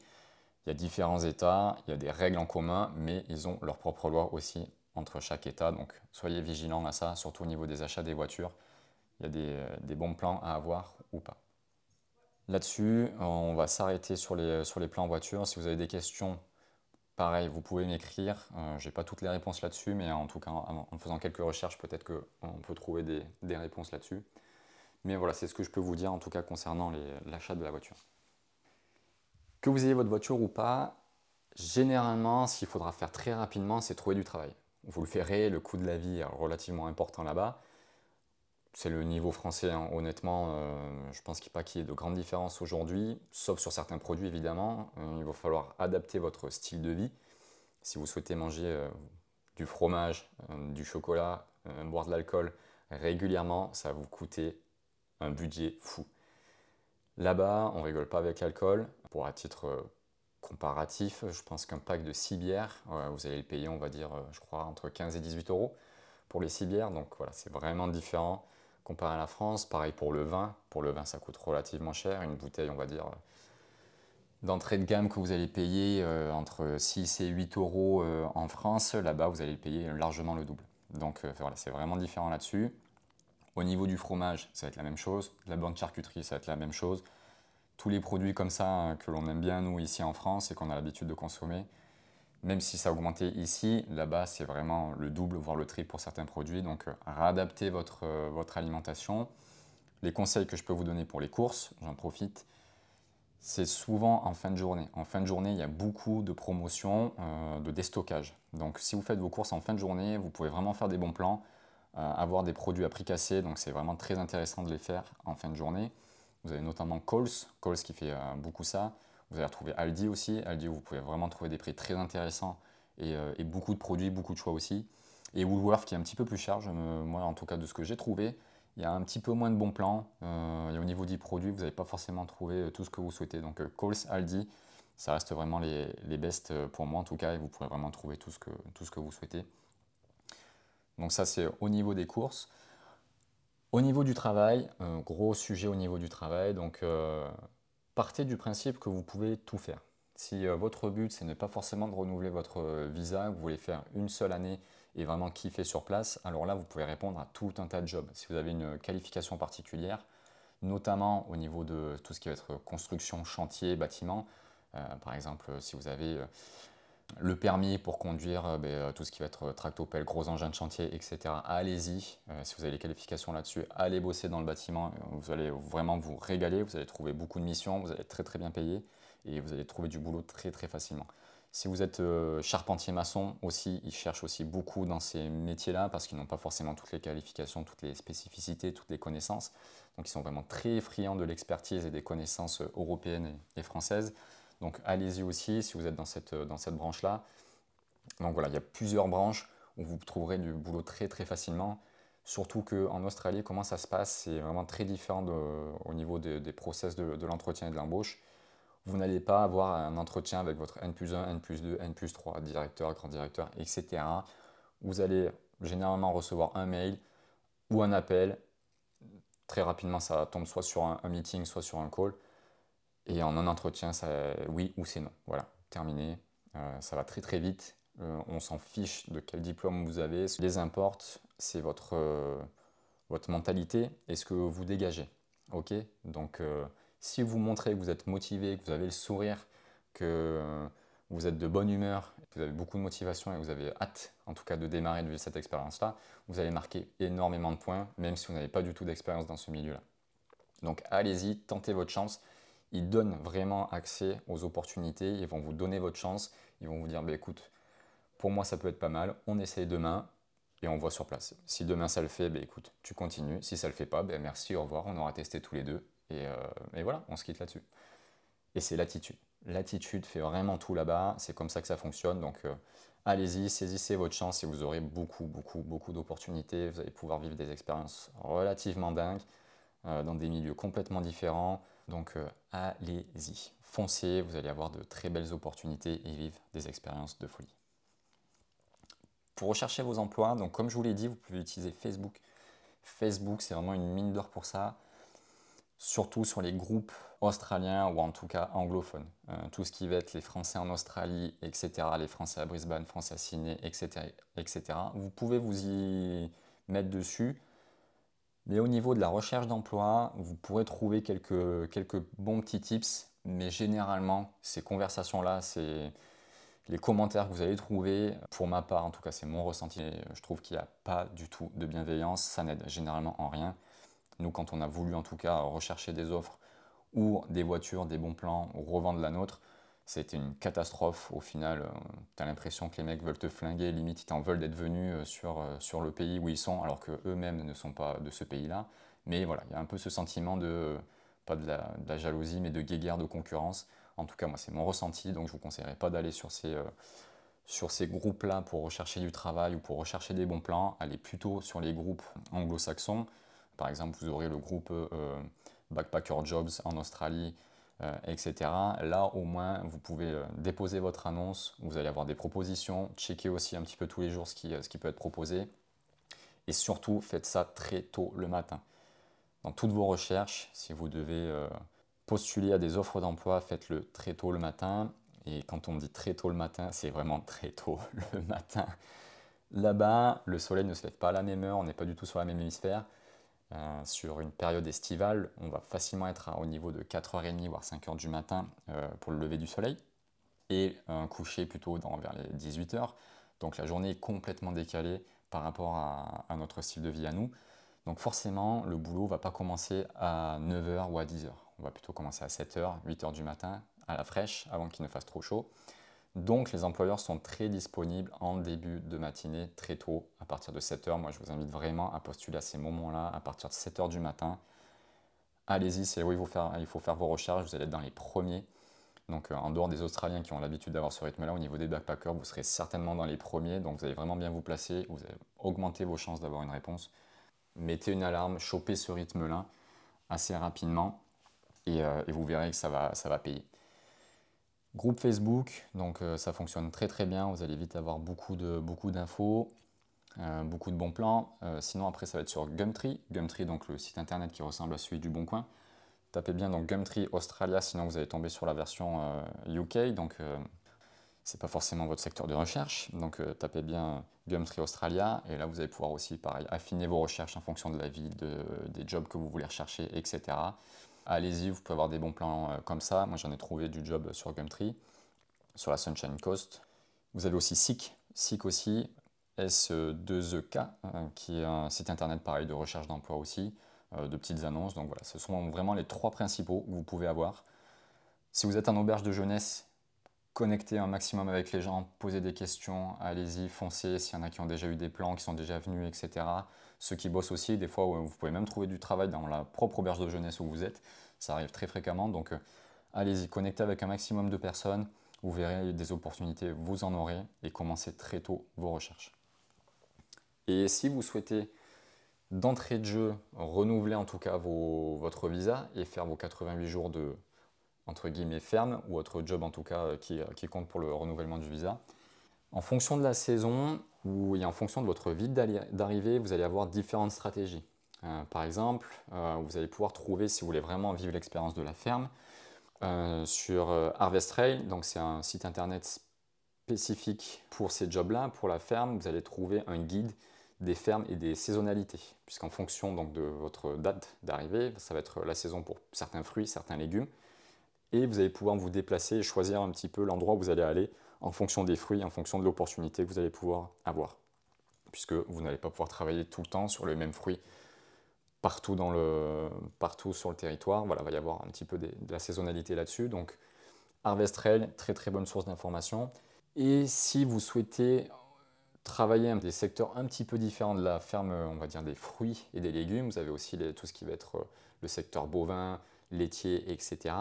Il y a différents États, il y a des règles en commun, mais ils ont leurs propres lois aussi entre chaque État. Donc soyez vigilants à ça, surtout au niveau des achats des voitures. Il y a des, euh, bons plans à avoir ou pas. Là-dessus, on va s'arrêter sur les, sur les plans voiture. Si vous avez des questions, pareil, vous pouvez m'écrire. Euh, Je n'ai pas toutes les réponses là-dessus, mais en tout cas, en, faisant quelques recherches, peut-être qu'on peut trouver des, des réponses là-dessus. Mais voilà, c'est ce que je peux vous dire en tout cas concernant l'achat de la voiture. Que vous ayez votre voiture ou pas, généralement, ce qu'il faudra faire très rapidement, c'est trouver du travail vous le ferez, le coût de la vie est relativement important là-bas. C'est le niveau français, hein. honnêtement, euh, je pense qu'il pas qu'il y ait de grandes différences aujourd'hui, sauf sur certains produits évidemment. Euh, il va falloir adapter votre style de vie. Si vous souhaitez manger euh, du fromage, du chocolat, boire de l'alcool régulièrement, ça va vous coûter un budget fou. Là-bas, on rigole pas avec l'alcool. Pour un titre comparatif, je pense qu'un pack de 6 bières, vous allez le payer, on va dire, je crois, entre 15 et 18 euros pour les 6 bières. Donc voilà, c'est vraiment différent comparé à la France. Pareil pour le vin. Pour le vin, ça coûte relativement cher. Une bouteille, on va dire, d'entrée de gamme que vous allez payer euh, entre 6 et 8 euros euh, en France, là-bas, vous allez le payer largement le double. Donc voilà, c'est vraiment différent là-dessus. Au niveau du fromage, ça va être la même chose. La bonne charcuterie, ça va être la même chose tous les produits comme ça hein, que l'on aime bien, nous, ici en France, et qu'on a l'habitude de consommer, même si ça a augmenté ici, là-bas, c'est vraiment le double, voire le triple pour certains produits. Donc, euh, réadaptez votre, euh, votre alimentation. Les conseils que je peux vous donner pour les courses, j'en profite, c'est souvent en fin de journée. En fin de journée, il y a beaucoup de promotions, euh, de déstockage. Donc, si vous faites vos courses en fin de journée, vous pouvez vraiment faire des bons plans, avoir des produits à prix cassé. Donc, c'est vraiment très intéressant de les faire en fin de journée. Vous avez notamment Coles, Coles qui fait euh, beaucoup ça. Vous allez retrouver Aldi aussi. Aldi, vous pouvez vraiment trouver des prix très intéressants euh, et, beaucoup de produits, beaucoup de choix aussi. Et Woolworth qui est un petit peu plus cher, moi en tout cas de ce que j'ai trouvé, il y a un petit peu moins de bons plans. Euh, et au niveau des produits, vous n'allez pas forcément trouver tout ce que vous souhaitez. Donc Coles, Aldi, ça reste vraiment les, les best pour moi en tout cas, et vous pourrez vraiment trouver tout ce que, tout ce que vous souhaitez. Donc ça c'est au niveau des courses. Au niveau du travail, gros sujet au niveau du travail, donc euh, partez du principe que vous pouvez tout faire. Si euh, votre but c'est ne pas forcément de renouveler votre euh, visa, vous voulez faire une seule année et vraiment kiffer sur place, alors là vous pouvez répondre à tout un tas de jobs. Si vous avez une qualification particulière, notamment au niveau de tout ce qui va être construction, chantier, bâtiment, par exemple si vous avez le permis pour conduire euh, ben, euh, tout ce qui va être tractopelle, gros engins de chantier, etc. Allez-y, euh, si vous avez les qualifications là-dessus, allez bosser dans le bâtiment, vous allez vraiment vous régaler, vous allez trouver beaucoup de missions, vous allez être très très bien payé et vous allez trouver du boulot très très facilement. Si vous êtes charpentier maçon aussi, ils cherchent aussi beaucoup dans ces métiers-là parce qu'ils n'ont pas forcément toutes les qualifications, toutes les spécificités, toutes les connaissances. Donc ils sont vraiment très friands de l'expertise et des connaissances européennes et françaises. Donc allez-y aussi si vous êtes dans cette, dans cette branche-là. Donc voilà, il y a plusieurs branches où vous trouverez du boulot très très facilement. Surtout qu'en Australie, comment ça se passe C'est vraiment très différent au niveau des, process de, l'entretien et de l'embauche. Vous n'allez pas avoir un entretien avec votre N plus 1, N plus 2, N plus 3, directeur, grand directeur, etc. Vous allez généralement recevoir un mail ou un appel. Très rapidement, ça tombe soit sur un meeting, soit sur un call. Et en un entretien, ça, oui ou c'est non. Voilà, terminé. Euh, ça va très très vite. Euh, on s'en fiche de quel diplôme vous avez. Ce qui les importe, c'est votre, euh, votre mentalité et ce que vous dégagez. Ok? Donc, si vous montrez que vous êtes motivé, que vous avez le sourire, que vous êtes de bonne humeur, vous avez beaucoup de motivation et vous avez hâte en tout cas de démarrer de cette expérience-là, vous allez marquer énormément de points, même si vous n'avez pas du tout d'expérience dans ce milieu-là. Donc allez-y, tentez votre chance. Ils donnent vraiment accès aux opportunités, ils vont vous donner votre chance, ils vont vous dire, bah, écoute, pour moi ça peut être pas mal, on essaye demain et on voit sur place. Si demain ça le fait, bah, écoute, tu continues. Si ça le fait pas, bah, merci, au revoir, on aura testé tous les deux. Et, euh, et voilà, on se quitte là-dessus. Et c'est l'attitude. L'attitude fait vraiment tout là-bas, c'est comme ça que ça fonctionne. Donc euh, allez-y, saisissez votre chance et vous aurez beaucoup, beaucoup, beaucoup d'opportunités. Vous allez pouvoir vivre des expériences relativement dingues euh, dans des milieux complètement différents. Donc euh, allez-y, foncez, vous allez avoir de très belles opportunités et vivre des expériences de folie. Pour rechercher vos emplois, donc comme je vous l'ai dit, vous pouvez utiliser Facebook. Facebook, c'est vraiment une mine d'or pour ça surtout sur les groupes australiens ou en tout cas anglophones. Euh, tout ce qui va être les Français en Australie, etc., les Français à Brisbane, Français à Sydney, etc., etc. Vous pouvez vous y mettre dessus. Mais au niveau de la recherche d'emploi, vous pourrez trouver quelques, bons petits tips. Mais généralement, ces conversations-là, c'est les commentaires que vous allez trouver, pour ma part, en tout cas, c'est mon ressenti. Je trouve qu'il n'y a pas du tout de bienveillance. Ça n'aide généralement en rien. Nous, quand on a voulu en tout cas rechercher des offres ou des voitures, des bons plans, ou revendre la nôtre, c'était une catastrophe. Au final, euh, tu as l'impression que les mecs veulent te flinguer, limite ils t'en veulent d'être venus euh, sur, euh, sur le pays où ils sont, alors qu'eux-mêmes ne sont pas de ce pays-là. Mais voilà, il y a un peu ce sentiment de, pas de la, jalousie, mais de guéguerre, de concurrence. En tout cas, moi, c'est mon ressenti, donc je vous conseillerais pas d'aller sur ces, ces groupes-là pour rechercher du travail ou pour rechercher des bons plans. Allez plutôt sur les groupes anglo-saxons par exemple, vous aurez le groupe Backpacker Jobs en Australie, euh, etc. Là, au moins, vous pouvez euh, déposer votre annonce, vous allez avoir des propositions, checker aussi un petit peu tous les jours ce qui, ce qui peut être proposé. Et surtout, faites ça très tôt le matin. Dans toutes vos recherches, si vous devez postuler à des offres d'emploi, faites-le très tôt le matin. Et quand on dit très tôt le matin, c'est vraiment très tôt le matin. Là-bas, le soleil ne se lève pas à la même heure, on n'est pas du tout sur la même hémisphère. Euh, sur une période estivale, on va facilement être au niveau de 4h30 voire 5h du matin euh, pour le lever du soleil et coucher plutôt vers les 18h. Donc la journée est complètement décalée par rapport à, notre style de vie à nous. Donc forcément, le boulot va pas commencer à 9h ou à 10h. On va plutôt commencer à 7h, 8h du matin, à la fraîche, avant qu'il ne fasse trop chaud. Donc les employeurs sont très disponibles en début de matinée, très tôt, à partir de 7h. Moi je vous invite vraiment à postuler à ces moments-là, à partir de 7h du matin. Allez-y, c'est où il faut, faire, vos recherches, vous allez être dans les premiers. Donc euh, en dehors des Australiens qui ont l'habitude d'avoir ce rythme-là, au niveau des backpackers, vous serez certainement dans les premiers. Donc vous allez vraiment bien vous placer, vous allez augmenter vos chances d'avoir une réponse. Mettez une alarme, chopez ce rythme-là assez rapidement et, euh, vous verrez que ça va payer. Groupe Facebook, donc euh, ça fonctionne très très bien, vous allez vite avoir beaucoup de d'infos, euh, beaucoup de bons plans. Euh, sinon après ça va être sur Gumtree, Gumtree donc le site internet qui ressemble à celui du Bon Coin. Tapez bien donc Gumtree Australia, sinon vous allez tomber sur la version UK, donc c'est pas forcément votre secteur de recherche. Donc tapez bien Gumtree Australia et là vous allez pouvoir aussi pareil affiner vos recherches en fonction de la vie, des jobs que vous voulez rechercher, etc allez-y, vous pouvez avoir des bons plans euh, comme ça. Moi, j'en ai trouvé du job sur Gumtree, sur la Sunshine Coast. Vous avez aussi Seek, Seek aussi, S2EK, euh, qui est un site internet pareil de recherche d'emploi aussi, euh, de petites annonces. Donc voilà, ce sont vraiment les trois principaux que vous pouvez avoir. Si vous êtes en auberge de jeunesse, connectez un maximum avec les gens, posez des questions, allez-y, foncez. S'il y en a qui ont déjà eu des plans, qui sont déjà venus, etc ceux qui bossent aussi, des fois vous pouvez même trouver du travail dans la propre auberge de jeunesse où vous êtes, ça arrive très fréquemment, donc euh, allez-y, connectez avec un maximum de personnes, vous verrez des opportunités, vous en aurez, et commencez très tôt vos recherches. Et si vous souhaitez d'entrée de jeu renouveler en tout cas votre visa et faire vos 88 jours de entre guillemets ferme ou votre job en tout cas qui, qui compte pour le renouvellement du visa, en fonction de la saison, et en fonction de votre vie d'arrivée, vous allez avoir différentes stratégies. Euh, par exemple, euh, vous allez pouvoir trouver, si vous voulez vraiment vivre l'expérience de la ferme, euh, sur Harvest Trail, donc c'est un site internet spécifique pour ces jobs-là, pour la ferme, vous allez trouver un guide des fermes et des saisonnalités, puisqu'en fonction donc, de votre date d'arrivée, ça va être la saison pour certains fruits, certains légumes, et vous allez pouvoir vous déplacer et choisir un petit peu l'endroit où vous allez aller en fonction des fruits, en fonction de l'opportunité que vous allez pouvoir avoir. Puisque vous n'allez pas pouvoir travailler tout le temps sur le même fruit partout, sur le territoire. Voilà, il va y avoir un petit peu de, la saisonnalité là-dessus. Donc, Harvestrail, très très bonne source d'information. Et si vous souhaitez travailler des secteurs un petit peu différents de la ferme, on va dire des fruits et des légumes, vous avez aussi tout ce qui va être euh, le secteur bovin, laitier, etc.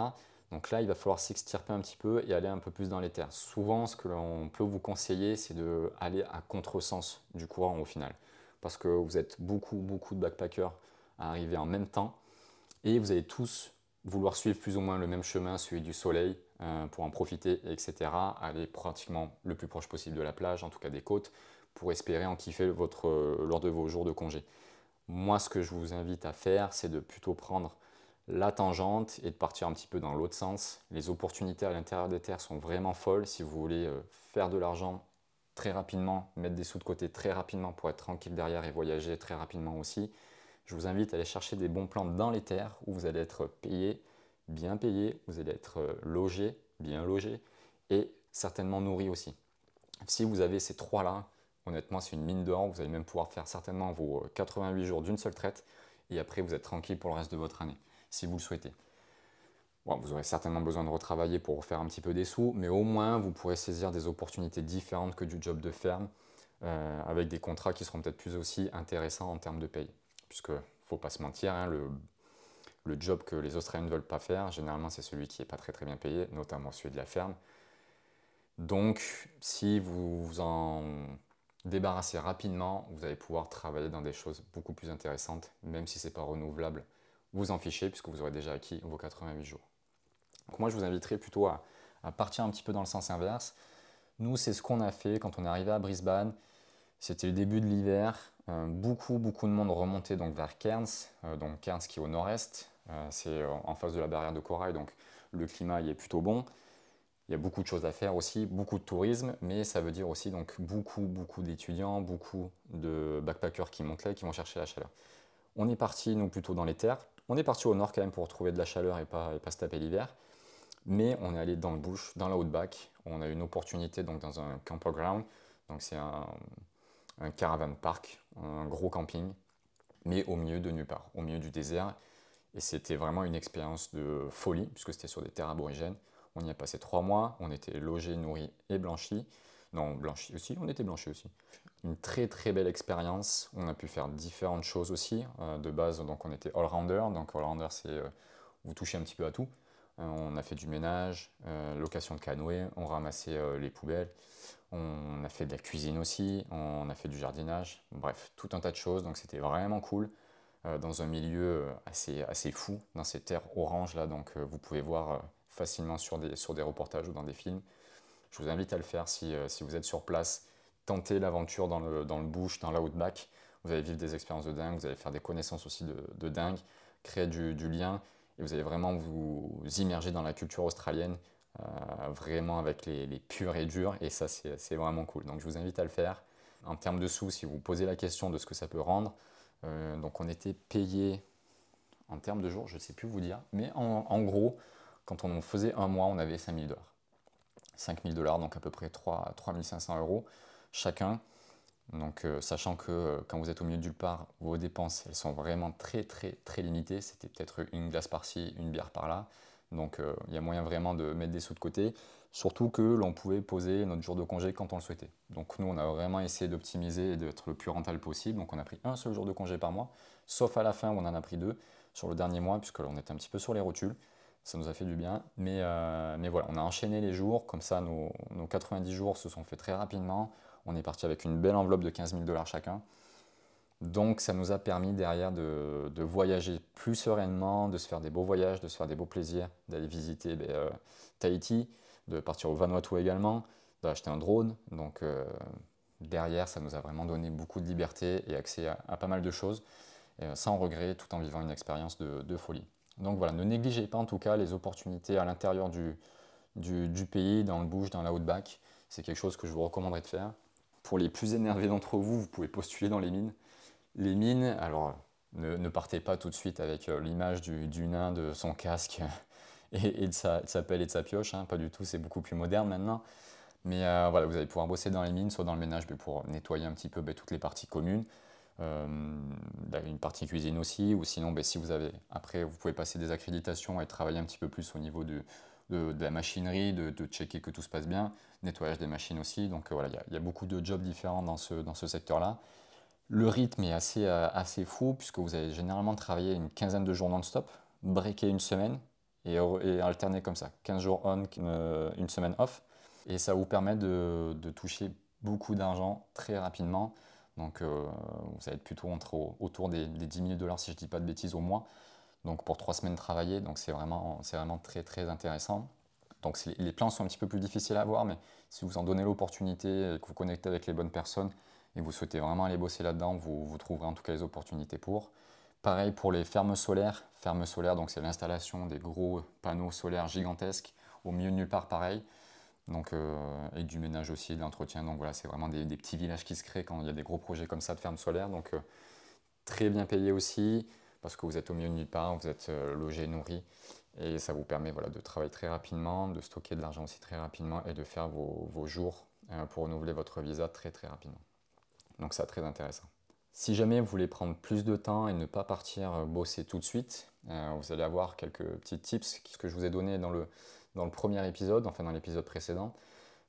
Donc là, il va falloir s'extirper un petit peu et aller un peu plus dans les terres. Souvent, ce que l'on peut vous conseiller, c'est d'aller à contresens du courant au final. Parce que vous êtes beaucoup, beaucoup de backpackers à arriver en même temps et vous allez tous vouloir suivre plus ou moins le même chemin, celui du soleil, euh, pour en profiter, etc. Aller pratiquement le plus proche possible de la plage, en tout cas des côtes, pour espérer en kiffer votre, lors de vos jours de congé. Moi, ce que je vous invite à faire, c'est de plutôt prendre la tangente et de partir un petit peu dans l'autre sens. Les opportunités à l'intérieur des terres sont vraiment folles. Si vous voulez euh, faire de l'argent très rapidement, mettre des sous de côté très rapidement pour être tranquille derrière et voyager très rapidement aussi, je vous invite à aller chercher des bons plans dans les terres où vous allez être payé, bien payé, vous allez être euh, logé, bien logé et certainement nourri aussi. Si vous avez ces trois-là, honnêtement, c'est une mine d'or. Vous allez même pouvoir faire certainement vos 88 euh, jours d'une seule traite et après vous êtes tranquille pour le reste de votre année si vous le souhaitez. vous aurez certainement besoin de retravailler pour faire un petit peu des sous, mais au moins vous pourrez saisir des opportunités différentes que du job de ferme, euh, avec des contrats qui seront peut-être plus aussi intéressants en termes de paye. Puisque, faut pas se mentir, hein, le, le, job que les Australiens ne veulent pas faire, généralement c'est celui qui n'est pas très très bien payé, notamment celui de la ferme. Donc, si vous vous en débarrassez rapidement, vous allez pouvoir travailler dans des choses beaucoup plus intéressantes, même si ce n'est pas renouvelable vous en fichez puisque vous aurez déjà acquis vos 88 jours. Moi, je vous inviterai plutôt à, partir un petit peu dans le sens inverse. Nous, c'est ce qu'on a fait quand on est arrivé à Brisbane. C'était le début de l'hiver. Euh, beaucoup, beaucoup de monde remontait donc vers Cairns, euh, donc Cairns qui est au nord-est. Euh, c'est en face de la barrière de corail, donc le climat y est plutôt bon. Il y a beaucoup de choses à faire aussi, beaucoup de tourisme, mais ça veut dire aussi donc beaucoup, beaucoup d'étudiants, beaucoup de backpackers qui montent là qui vont chercher la chaleur. On est parti, nous, plutôt dans les terres, on est parti au nord quand même pour retrouver de la chaleur et pas, se taper l'hiver. Mais on est allé dans le bush, dans la outback. On a eu une opportunité donc dans un campground. Donc c'est un, caravan park, un gros camping, mais au milieu de nulle part, au milieu du désert. Et c'était vraiment une expérience de folie, puisque c'était sur des terres aborigènes. On y a passé trois mois, on était logé, nourri et blanchi. Non, blanchi aussi, on était blanchi aussi une très très belle expérience. On a pu faire différentes choses aussi. Euh, de base, donc on était all-rounder. Donc all-rounder, c'est euh, vous touchez un petit peu à tout. Euh, on a fait du ménage, location de canoë, on ramassait les poubelles, on a fait de la cuisine aussi, on a fait du jardinage. Bref, tout un tas de choses. Donc c'était vraiment cool dans un milieu assez, assez fou, dans ces terres oranges là. Donc vous pouvez voir facilement sur des, sur des reportages ou dans des films. Je vous invite à le faire si, si vous êtes sur place tenter l'aventure dans le, dans le bush, dans l'outback. Vous allez vivre des expériences de dingue, vous allez faire des connaissances aussi de, de dingue, créer du, lien et vous allez vraiment vous, immerger dans la culture australienne, euh, vraiment avec les, les, purs et durs et ça c'est vraiment cool. Donc je vous invite à le faire. En termes de sous, si vous posez la question de ce que ça peut rendre, euh, donc on était payé en termes de jours, je ne sais plus vous dire, mais en, gros, quand on faisait un mois, on avait 5000 dollars. 5000 dollars, donc à peu près 3, 3500 euros chacun. Donc, euh, sachant que euh, quand vous êtes au milieu de part, vos dépenses, elles sont vraiment très, très, très limitées. C'était peut-être une glace par-ci, une bière par-là. Donc, euh, il y a moyen vraiment de mettre des sous de côté. Surtout que l'on pouvait poser notre jour de congé quand on le souhaitait. Donc, nous, on a vraiment essayé d'optimiser et d'être le plus rentable possible. Donc, on a pris un seul jour de congé par mois, sauf à la fin où on en a pris deux sur le dernier mois, puisque là, on était un petit peu sur les rotules. Ça nous a fait du bien. Mais, mais voilà, on a enchaîné les jours. Comme ça, nos, nos 90 jours se sont faits très rapidement. On est parti avec une belle enveloppe de 15 000 dollars chacun. Donc ça nous a permis derrière de, voyager plus sereinement, de se faire des beaux voyages, de se faire des beaux plaisirs, d'aller visiter ben, euh, Tahiti, de partir au Vanuatu également, d'acheter un drone. Donc euh, derrière, ça nous a vraiment donné beaucoup de liberté et accès à, pas mal de choses, euh, sans regret, tout en vivant une expérience de, folie. Donc voilà, ne négligez pas en tout cas les opportunités à l'intérieur du, du, pays, dans le bush, dans l'outback. C'est quelque chose que je vous recommanderais de faire. Pour les plus énervés d'entre vous, vous pouvez postuler dans les mines. Les mines, alors ne, partez pas tout de suite avec euh, l'image du, nain de son casque et, de, sa, pelle et de sa pioche. Hein. Pas du tout, c'est beaucoup plus moderne maintenant. Mais voilà, vous allez pouvoir bosser dans les mines, soit dans le ménage pour nettoyer un petit peu ben, toutes les parties communes. une partie cuisine aussi, ou sinon, ben, si vous avez, après, vous pouvez passer des accréditations et travailler un petit peu plus au niveau de, de, la machinerie, de, checker que tout se passe bien, nettoyage des machines aussi. Donc euh, voilà, il y, a beaucoup de jobs différents dans ce, dans ce secteur-là. Le rythme est assez, euh, assez fou puisque vous allez généralement travailler une quinzaine de jours non-stop, breaker une semaine et, alterner comme ça, 15 jours on, euh, une semaine off. Et ça vous permet de, de toucher beaucoup d'argent très rapidement. Donc vous allez être plutôt entre, autour des, des 10 000 dollars si je ne dis pas de bêtises au mois donc pour trois semaines travaillées, donc c'est vraiment, vraiment très très intéressant. Donc les plans sont un petit peu plus difficiles à voir, mais si vous en donnez l'opportunité et que vous connectez avec les bonnes personnes et vous souhaitez vraiment aller bosser là-dedans, vous, vous trouverez en tout cas les opportunités pour. Pareil pour les fermes solaires. Fermes solaires, donc c'est l'installation des gros panneaux solaires gigantesques au milieu nulle part, pareil. Donc, euh, et du ménage aussi, de l'entretien. Donc voilà, c'est vraiment des, petits villages qui se créent quand il y a des gros projets comme ça de fermes solaires. Donc euh, très bien payé aussi parce que vous êtes au milieu de nulle part, vous êtes euh, logé, nourri, et ça vous permet voilà, de travailler très rapidement, de stocker de l'argent aussi très rapidement et de faire vos, jours euh, pour renouveler votre visa très très rapidement. Donc c'est très intéressant. Si jamais vous voulez prendre plus de temps et ne pas partir euh, bosser tout de suite, vous allez avoir quelques petits tips que je vous ai donnés dans le, dans le premier épisode, enfin dans l'épisode précédent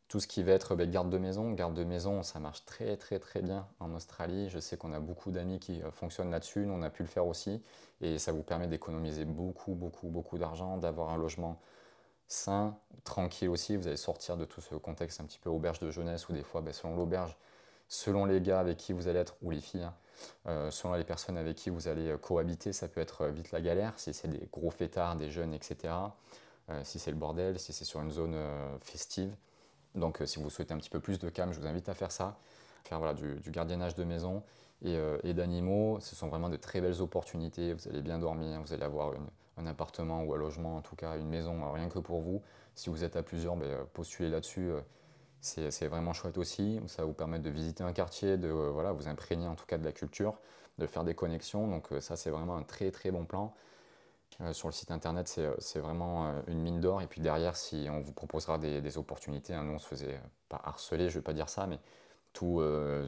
tout ce qui va être ben, garde de maison. Garde de maison, ça marche très très très bien en Australie. Je sais qu'on a beaucoup d'amis qui euh, fonctionnent là-dessus. Nous, on a pu le faire aussi. Et ça vous permet d'économiser beaucoup, beaucoup, beaucoup d'argent, d'avoir un logement sain, tranquille aussi. Vous allez sortir de tout ce contexte un petit peu auberge de jeunesse où des fois, ben, selon l'auberge, selon les gars avec qui vous allez être, ou les filles, hein, euh, selon les personnes avec qui vous allez euh, cohabiter, ça peut être vite la galère. Si c'est des gros fêtards, des jeunes, etc. si c'est le bordel, si c'est sur une zone festive. Donc euh, si vous souhaitez un petit peu plus de calme, je vous invite à faire ça, faire voilà, du, gardiennage de maison euh, et, d'animaux. Ce sont vraiment de très belles opportunités. Vous allez bien dormir, vous allez avoir un appartement ou un logement, en tout cas une maison, euh, rien que pour vous. Si vous êtes à plusieurs, ben, postulez là-dessus. c'est vraiment chouette aussi. Ça va vous permettre de visiter un quartier, de voilà, vous imprégner en tout cas de la culture, de faire des connexions. Donc ça, c'est vraiment un très très bon plan. Euh, sur le site internet, c'est euh, vraiment euh, une mine d'or. Et puis derrière, si on vous proposera des, opportunités, hein, nous on se faisait pas harceler, je ne vais pas dire ça, mais tout,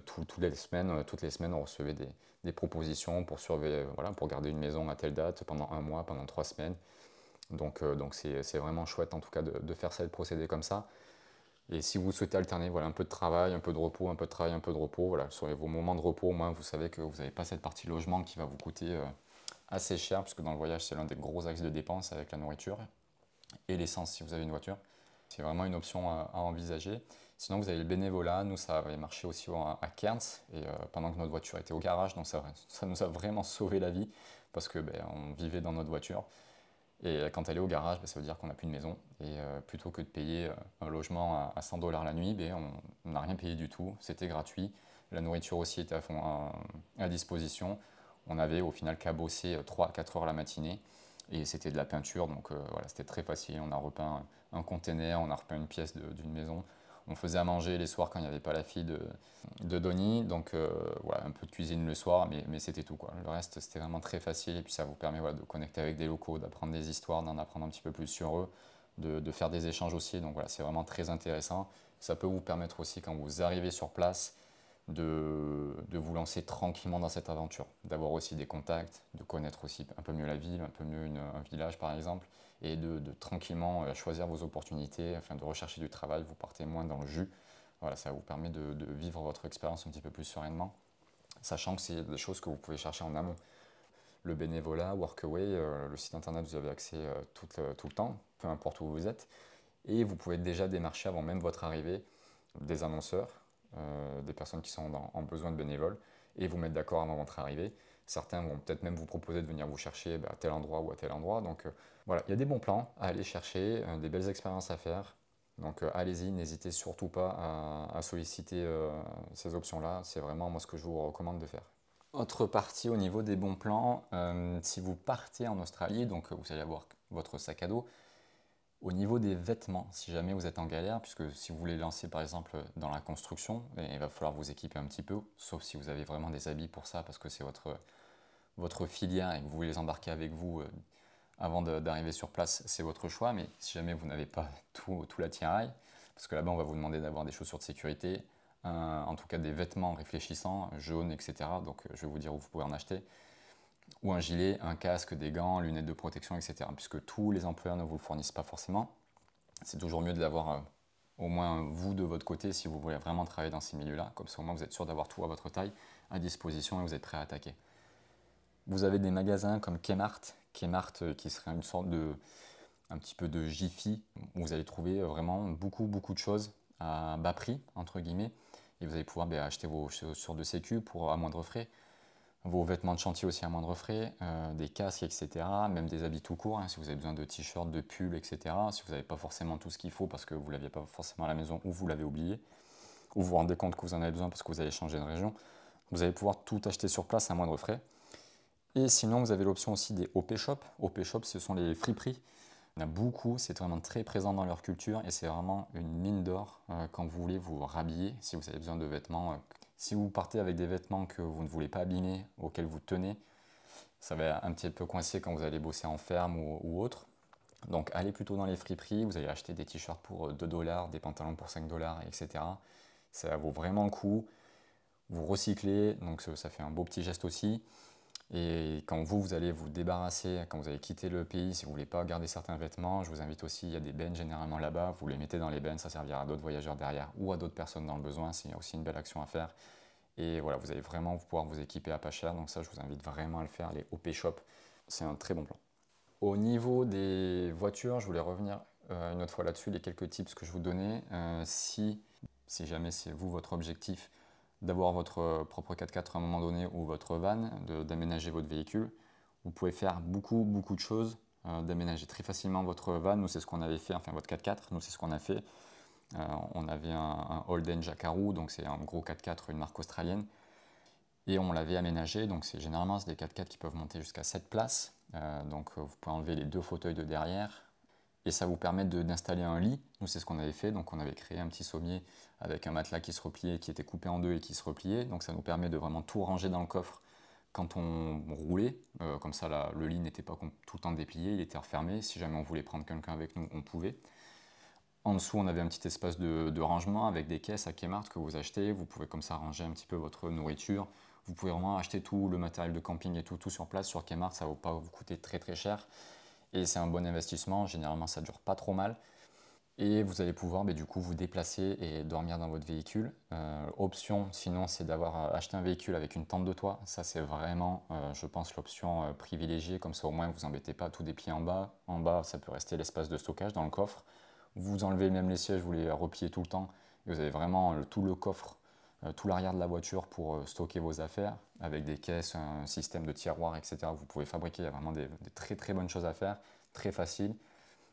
toutes les semaines, toutes les semaines, on recevait des, propositions pour surveiller, voilà, pour garder une maison à telle date pendant un mois, pendant trois semaines. Donc donc c'est vraiment chouette en tout cas de, faire ça de procéder comme ça. Et si vous souhaitez alterner voilà, un peu de travail, un peu de repos, un peu de travail, un peu de repos, voilà, sur vos moments de repos, au moins vous savez que vous n'avez pas cette partie logement qui va vous coûter assez cher, puisque dans le voyage, c'est l'un des gros axes de dépenses avec la nourriture et l'essence si vous avez une voiture. C'est vraiment une option à, envisager. Sinon, vous avez le bénévolat. Nous, ça avait marché aussi à, Cairns, et euh, pendant que notre voiture était au garage, donc ça, ça nous a vraiment sauvé la vie, parce que ben, on vivait dans notre voiture. Et quand elle est au garage, ben, ça veut dire qu'on n'a plus de maison. Et euh, plutôt que de payer euh, un logement à, 100 dollars la nuit, ben, on n'a rien payé du tout. C'était gratuit. La nourriture aussi était à, fond, à disposition on avait au final qu'à bosser 3-4 heures la matinée et c'était de la peinture, donc euh, voilà, c'était très facile. On a repeint un, container, on a repeint une pièce d'une maison. On faisait à manger les soirs quand il n'y avait pas la fille de, de Donny, donc euh, voilà, un peu de cuisine le soir, mais, mais c'était tout. Quoi. Le reste, c'était vraiment très facile et puis ça vous permet voilà, de connecter avec des locaux, d'apprendre des histoires, d'en apprendre un petit peu plus sur eux, de, de faire des échanges aussi. Donc voilà, c'est vraiment très intéressant. Ça peut vous permettre aussi, quand vous arrivez sur place, de, de, vous lancer tranquillement dans cette aventure, d'avoir aussi des contacts, de connaître aussi un peu mieux la ville, un peu mieux un village par exemple, et de, tranquillement euh, choisir vos opportunités, afin de rechercher du travail, vous partez moins dans le jus. Voilà, ça vous permet de, vivre votre expérience un petit peu plus sereinement, sachant que c'est des choses que vous pouvez chercher en amont. Le bénévolat, Workaway, euh, le site internet, vous avez accès euh, tout, tout le temps, peu importe où vous êtes, et vous pouvez déjà démarcher avant même votre arrivée des annonceurs, euh, des personnes qui sont en besoin de bénévoles et vous mettre d'accord avant votre arrivée. Certains vont peut-être même vous proposer de venir vous chercher bah, à tel endroit ou à tel endroit. Donc euh, voilà, il y a des bons plans à aller chercher, euh, des belles expériences à faire. Donc allez-y, n'hésitez surtout pas à, solliciter ces options-là. C'est vraiment moi ce que je vous recommande de faire. Autre partie au niveau des bons plans, si vous partez en Australie, donc vous allez avoir votre sac à dos, au niveau des vêtements, si jamais vous êtes en galère, puisque si vous voulez lancer par exemple dans la construction, il va falloir vous équiper un petit peu, sauf si vous avez vraiment des habits pour ça, parce que c'est votre, votre filière et que vous voulez les embarquer avec vous euh, avant d'arriver sur place, c'est votre choix. Mais si jamais vous n'avez pas tout, tout l'attirail, parce que là-bas, on va vous demander d'avoir des chaussures de sécurité, en tout cas des vêtements réfléchissants, jaunes, etc. Donc je vais vous dire où vous pouvez en acheter. Ou un gilet, un casque, des gants, lunettes de protection, etc. Puisque tous les employeurs ne vous le fournissent pas forcément. C'est toujours mieux d'avoir euh, au moins vous de votre côté si vous voulez vraiment travailler dans ces milieux-là. Comme ça, au moins, vous êtes sûr d'avoir tout à votre taille à disposition et vous êtes prêt à attaquer. Vous avez des magasins comme Kmart, Kmart euh, qui serait une sorte de un petit peu de Jiffy où vous allez trouver vraiment beaucoup beaucoup de choses à bas prix entre guillemets et vous allez pouvoir ben, acheter vos chaussures de sécu pour à moindre frais vos vêtements de chantier aussi à moindre frais, euh, des casques, etc. Même des habits tout court, hein, si vous avez besoin de t-shirts, de pulls, etc. Si vous n'avez pas forcément tout ce qu'il faut parce que vous ne l'aviez pas forcément à la maison ou vous l'avez oublié, ou vous vous rendez compte que vous en avez besoin parce que vous avez changé de région, vous allez pouvoir tout acheter sur place à moindre frais. Et sinon, vous avez l'option aussi des OP Shop. OP Shop, ce sont les friperies. Il y en a beaucoup, c'est vraiment très présent dans leur culture et c'est vraiment une mine d'or euh, quand vous voulez vous rhabiller, si vous avez besoin de vêtements euh, si vous partez avec des vêtements que vous ne voulez pas abîmer, auxquels vous tenez, ça va un petit peu coincer quand vous allez bosser en ferme ou, autre. Donc allez plutôt dans les friperies, vous allez acheter des t-shirts pour 2 dollars, des pantalons pour 5 dollars, etc. Ça vaut vraiment le coup. Vous recyclez, donc ça fait un beau petit geste aussi. Et quand vous, vous allez vous débarrasser, quand vous allez quitter le pays, si vous ne voulez pas garder certains vêtements, je vous invite aussi, il y a des bennes généralement là-bas, vous les mettez dans les bennes, ça servira à d'autres voyageurs derrière ou à d'autres personnes dans le besoin, c'est aussi une belle action à faire. Et voilà, vous allez vraiment pouvoir vous équiper à pas cher, donc ça je vous invite vraiment à le faire, les OP Shop, c'est un très bon plan. Au niveau des voitures, je voulais revenir euh, une autre fois là-dessus, les quelques tips que je vous donnais. Euh, si, si jamais c'est vous votre objectif d'avoir votre propre 4x4 à un moment donné ou votre van, d'aménager votre véhicule. Vous pouvez faire beaucoup, beaucoup de choses, euh, d'aménager très facilement votre van. Nous, c'est ce qu'on avait fait, enfin votre 4x4, nous, c'est ce qu'on a fait. Euh, on avait un, un Holden Jackaroo, donc c'est un gros 4x4, une marque australienne. Et on l'avait aménagé, donc c'est généralement des 4x4 qui peuvent monter jusqu'à 7 places. Euh, donc vous pouvez enlever les deux fauteuils de derrière, et ça vous permet d'installer un lit. Nous, c'est ce qu'on avait fait. Donc, on avait créé un petit sommier avec un matelas qui se repliait, qui était coupé en deux et qui se repliait. Donc, ça nous permet de vraiment tout ranger dans le coffre quand on roulait. Euh, comme ça, le lit n'était pas tout le temps déplié, il était refermé. Si jamais on voulait prendre quelqu'un avec nous, on pouvait. En dessous, on avait un petit espace de, de, rangement avec des caisses à Kmart que vous achetez. Vous pouvez comme ça ranger un petit peu votre nourriture. Vous pouvez vraiment acheter tout le matériel de camping et tout, tout sur place sur Kmart. Ça ne va pas vous coûter très très cher et c'est un bon investissement. Généralement, ça dure pas trop mal. Et vous allez pouvoir mais, du coup vous déplacer et dormir dans votre véhicule. Euh, option, sinon, c'est d'avoir euh, acheté un véhicule avec une tente de toit. Ça, c'est vraiment, euh, je pense, l'option privilégiée. Comme ça, au moins, vous embêtez pas tout déplier en bas. En bas, ça peut rester l'espace de stockage dans le coffre. Vous enlevez même les sièges, vous les repliez tout le temps. Et vous avez vraiment tout le coffre tout l'arrière de la voiture pour stocker vos affaires avec des caisses, un système de tiroirs, etc. Vous pouvez fabriquer, il y a vraiment des, très très bonnes choses à faire, très facile.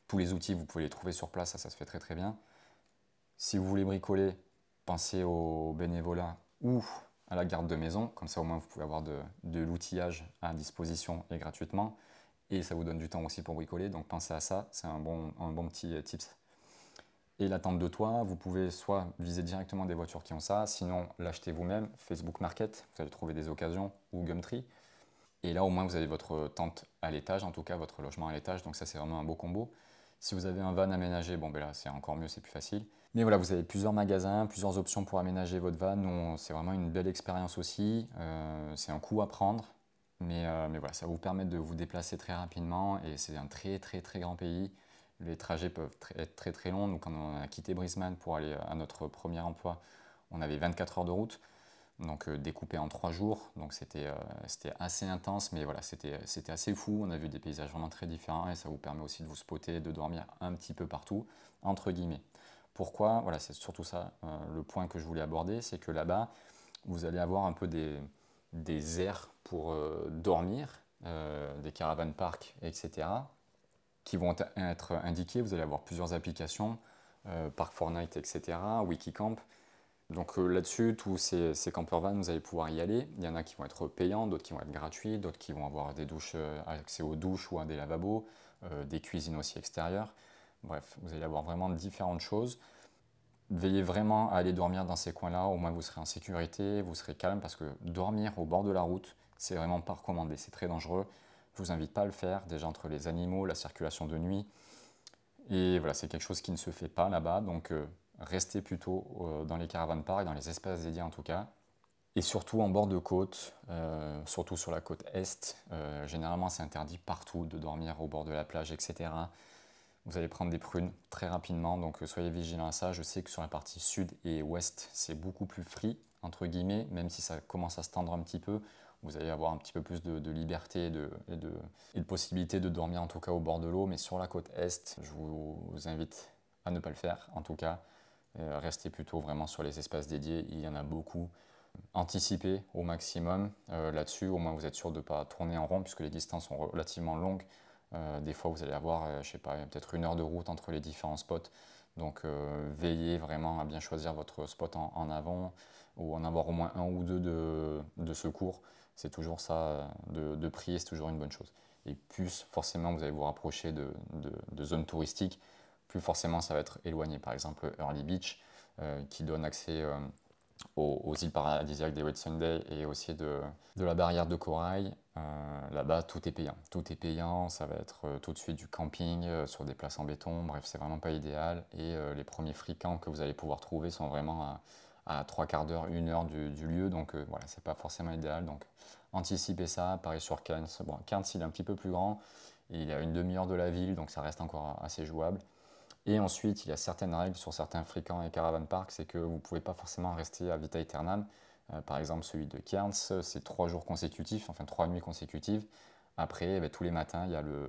Tous les outils, vous pouvez les trouver sur place, ça, se fait très très bien. Si vous voulez bricoler, pensez au bénévolat ou à la garde de maison, comme ça au moins vous pouvez avoir de, l'outillage à disposition et gratuitement. Et ça vous donne du temps aussi pour bricoler, donc pensez à ça, c'est un bon, petit euh, tips et la tente de toit, vous pouvez soit viser directement des voitures qui ont ça, sinon l'acheter vous-même, Facebook Market, vous allez trouver des occasions, ou Gumtree. Et là, au moins, vous avez votre tente à l'étage, en tout cas votre logement à l'étage, donc ça, c'est vraiment un beau combo. Si vous avez un van aménagé, bon, ben là, c'est encore mieux, c'est plus facile. Mais voilà, vous avez plusieurs magasins, plusieurs options pour aménager votre van. C'est vraiment une belle expérience aussi. Euh, c'est un coût à prendre, mais, euh, mais voilà, ça vous permet de vous déplacer très rapidement et c'est un très, très, très grand pays. Les trajets peuvent être très très longs. Nous, quand on a quitté Brisbane pour aller à notre premier emploi, on avait 24 heures de route, donc euh, découpé en trois jours. Donc c'était euh, assez intense, mais voilà, c'était assez fou. On a vu des paysages vraiment très différents et ça vous permet aussi de vous spotter, de dormir un petit peu partout, entre guillemets. Pourquoi? Voilà, c'est surtout ça euh, le point que je voulais aborder, c'est que là-bas, vous allez avoir un peu des, des aires pour dormir, des caravanes parcs, etc qui vont être indiqués. Vous allez avoir plusieurs applications, euh, Park Fortnite, etc., Wikicamp. Donc euh, là-dessus, tous ces, ces camper vans, vous allez pouvoir y aller. Il y en a qui vont être payants, d'autres qui vont être gratuits, d'autres qui vont avoir des douches, euh, accès aux douches ou à des lavabos, des cuisines aussi extérieures. Bref, vous allez avoir vraiment différentes choses. Veillez vraiment à aller dormir dans ces coins-là, au moins vous serez en sécurité, vous serez calme, parce que dormir au bord de la route, c'est vraiment pas recommandé, c'est très dangereux je vous invite pas à le faire, déjà entre les animaux, la circulation de nuit. Et voilà, c'est quelque chose qui ne se fait pas là-bas, donc restez plutôt dans les caravanes parcs, dans les espaces dédiés en tout cas. Et surtout en bord de côte, surtout sur la côte est, généralement c'est interdit partout de dormir au bord de la plage, etc vous allez prendre des prunes très rapidement, donc euh, soyez vigilants à ça. Je sais que sur la partie sud et ouest, c'est beaucoup plus free, entre guillemets, même si ça commence à se tendre un petit peu. Vous allez avoir un petit peu plus de, liberté et de, possibilité de dormir en tout cas au bord de l'eau. Mais sur la côte est, je vous, invite à ne pas le faire. En tout cas, euh, restez plutôt vraiment sur les espaces dédiés. Il y en a beaucoup. Anticipez au maximum euh, là-dessus. Au moins, vous êtes sûr de ne pas tourner en rond puisque les distances sont relativement longues. Euh, des fois, vous allez avoir, euh, je sais pas, peut-être une heure de route entre les différents spots. Donc, euh, veillez vraiment à bien choisir votre spot en, avant ou en avoir au moins un ou deux de, secours. C'est toujours ça, de, prix, c'est toujours une bonne chose. Et plus forcément vous allez vous rapprocher de, zones touristiques, plus forcément ça va être éloigné. Par exemple, Early Beach, qui donne accès aux, îles paradisiaques des Red Sunday et aussi de, la barrière de corail. Euh, là-bas, tout est payant. Tout est payant, ça va être euh, tout de suite du camping euh, sur des places en béton. Bref, c'est vraiment pas idéal. Et les premiers fricants que vous allez pouvoir trouver sont vraiment à, trois quarts d'heure, une heure du, lieu. Donc voilà, c'est pas forcément idéal. Donc anticipez ça. Pareil sur Cairns. Bon, Cairns, il est un petit peu plus grand. Il a une demi-heure de la ville, donc ça reste encore assez jouable. Et ensuite, il y a certaines règles sur certains fréquents et caravan parks, c'est que vous ne pouvez pas forcément rester à vita aeternam. Euh, par exemple, celui de Cairns, c'est trois jours consécutifs, enfin trois nuits consécutives. Après, eh ben, tous les matins, il y a le,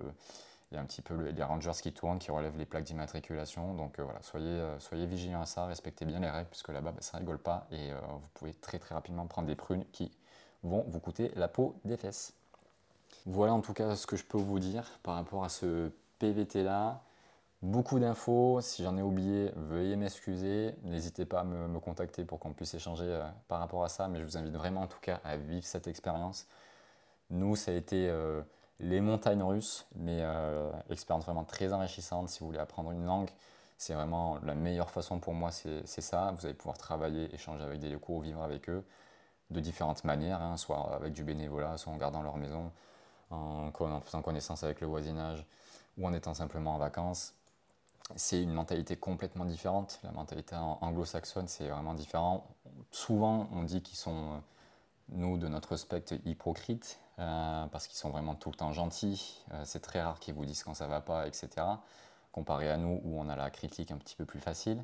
il y a un petit peu les rangers qui tournent, qui relèvent les plaques d'immatriculation. Donc euh, voilà, soyez, euh, soyez vigilants à ça, respectez bien les règles, puisque là-bas, ben, ça rigole pas et vous pouvez très très rapidement prendre des prunes qui vont vous coûter la peau des fesses. Voilà en tout cas ce que je peux vous dire par rapport à ce PVT là. Beaucoup d'infos, si j'en ai oublié, veuillez m'excuser. N'hésitez pas à me, contacter pour qu'on puisse échanger euh, par rapport à ça, mais je vous invite vraiment en tout cas à vivre cette expérience. Nous, ça a été euh, les montagnes russes, mais euh, expérience vraiment très enrichissante. Si vous voulez apprendre une langue, c'est vraiment la meilleure façon pour moi, c'est ça. Vous allez pouvoir travailler, échanger avec des locaux, vivre avec eux de différentes manières, hein, soit avec du bénévolat, soit en gardant leur maison, en faisant connaissance avec le voisinage ou en étant simplement en vacances c'est une mentalité complètement différente. La mentalité anglo-saxonne, c'est vraiment différent. Souvent, on dit qu'ils sont, euh, nous, de notre spectre, hypocrites, euh, parce qu'ils sont vraiment tout le temps gentils. Euh, c'est très rare qu'ils vous disent quand ça va pas, etc. Comparé à nous, où on a la critique un petit peu plus facile.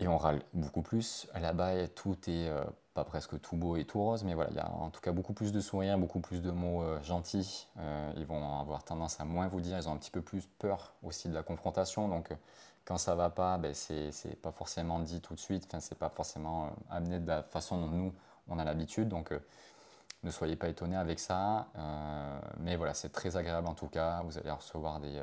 Et on râle beaucoup plus. Là-bas, tout est pas presque tout beau et tout rose, mais voilà, il y a en tout cas beaucoup plus de sourires, beaucoup plus de mots euh, gentils. Euh, ils vont avoir tendance à moins vous dire, ils ont un petit peu plus peur aussi de la confrontation. Donc euh, quand ça va pas, ben, c'est pas forcément dit tout de suite, enfin, c'est pas forcément amené de la façon dont nous on a l'habitude. Donc ne soyez pas étonnés avec ça. mais voilà, c'est très agréable en tout cas. Vous allez recevoir des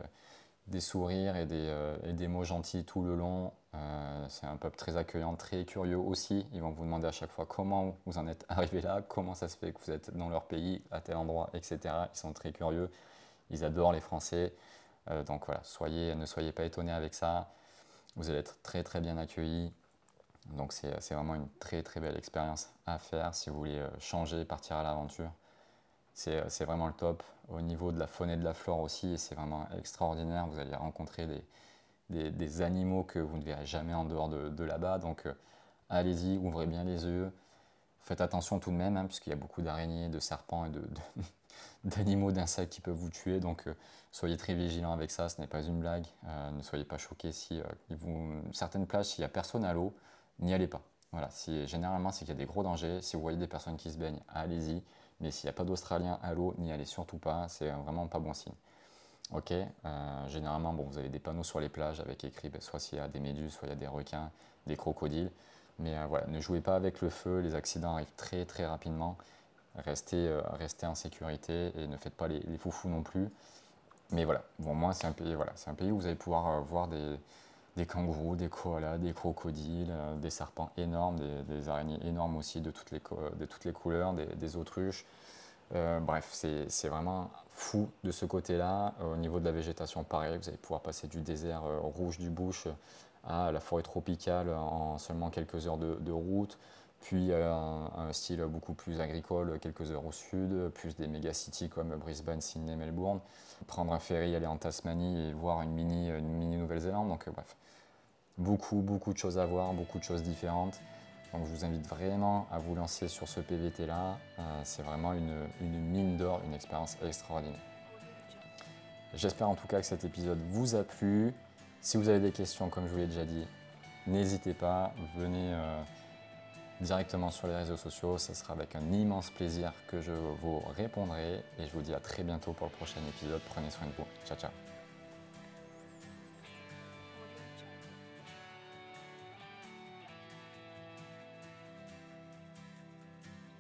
des sourires et des, euh, et des, mots gentils tout le long. Euh, c'est un peuple très accueillant, très curieux aussi. Ils vont vous demander à chaque fois comment vous en êtes arrivé là, comment ça se fait que vous êtes dans leur pays, à tel endroit, etc. Ils sont très curieux. Ils adorent les Français. Euh, donc voilà, soyez, ne soyez pas étonnés avec ça. Vous allez être très très bien accueillis. Donc c'est vraiment une très très belle expérience à faire si vous voulez changer, partir à l'aventure. Euh, c'est vraiment le top. Au niveau de la faune et de la flore aussi, c'est vraiment extraordinaire. Vous allez rencontrer des, des, animaux que vous ne verrez jamais en dehors de, là-bas. Donc euh, allez-y, ouvrez bien les yeux. Faites attention tout de même, hein, puisqu'il y a beaucoup d'araignées, de serpents et d'animaux, d'insectes qui peuvent vous tuer. Donc euh, soyez très vigilants avec ça, ce n'est pas une blague. ne soyez pas choqués si vous, certaines plages, s'il n'y a personne à l'eau, n'y allez pas. Voilà, si, généralement, c'est qu'il y a des gros dangers. Si vous voyez des personnes qui se baignent, allez-y. Mais s'il n'y a pas d'Australiens à l'eau, n'y allez surtout pas, c'est vraiment pas bon signe. Ok, euh, généralement, bon, vous avez des panneaux sur les plages avec écrit ben, soit s'il y a des méduses, soit il y a des requins, des crocodiles. Mais euh, voilà, ne jouez pas avec le feu, les accidents arrivent très très rapidement. Restez, euh, restez en sécurité et ne faites pas les, foufous non plus. Mais voilà, bon, moi c'est un pays, voilà, c'est un pays où vous allez pouvoir voir des, des kangourous, des koalas, des crocodiles, euh, des serpents énormes, des, araignées énormes aussi de toutes les, les couleurs, des, autruches. Euh, bref, c'est vraiment fou de ce côté-là. Au niveau de la végétation, pareil, vous allez pouvoir passer du désert euh, rouge du Bush à la forêt tropicale en seulement quelques heures de, route. Puis un, style beaucoup plus agricole, quelques heures au sud, plus des méga-cities comme Brisbane, Sydney, Melbourne. Prendre un ferry, aller en Tasmanie et voir une mini, une mini Nouvelle-Zélande. Donc bref, beaucoup, beaucoup de choses à voir, beaucoup de choses différentes. Donc je vous invite vraiment à vous lancer sur ce PVT-là. Euh, c'est vraiment une, une mine d'or, une expérience extraordinaire. J'espère en tout cas que cet épisode vous a plu. Si vous avez des questions, comme je vous l'ai déjà dit, n'hésitez pas, venez euh, directement sur les réseaux sociaux. Ce sera avec un immense plaisir que je vous répondrai. Et je vous dis à très bientôt pour le prochain épisode. Prenez soin de vous. Ciao, ciao.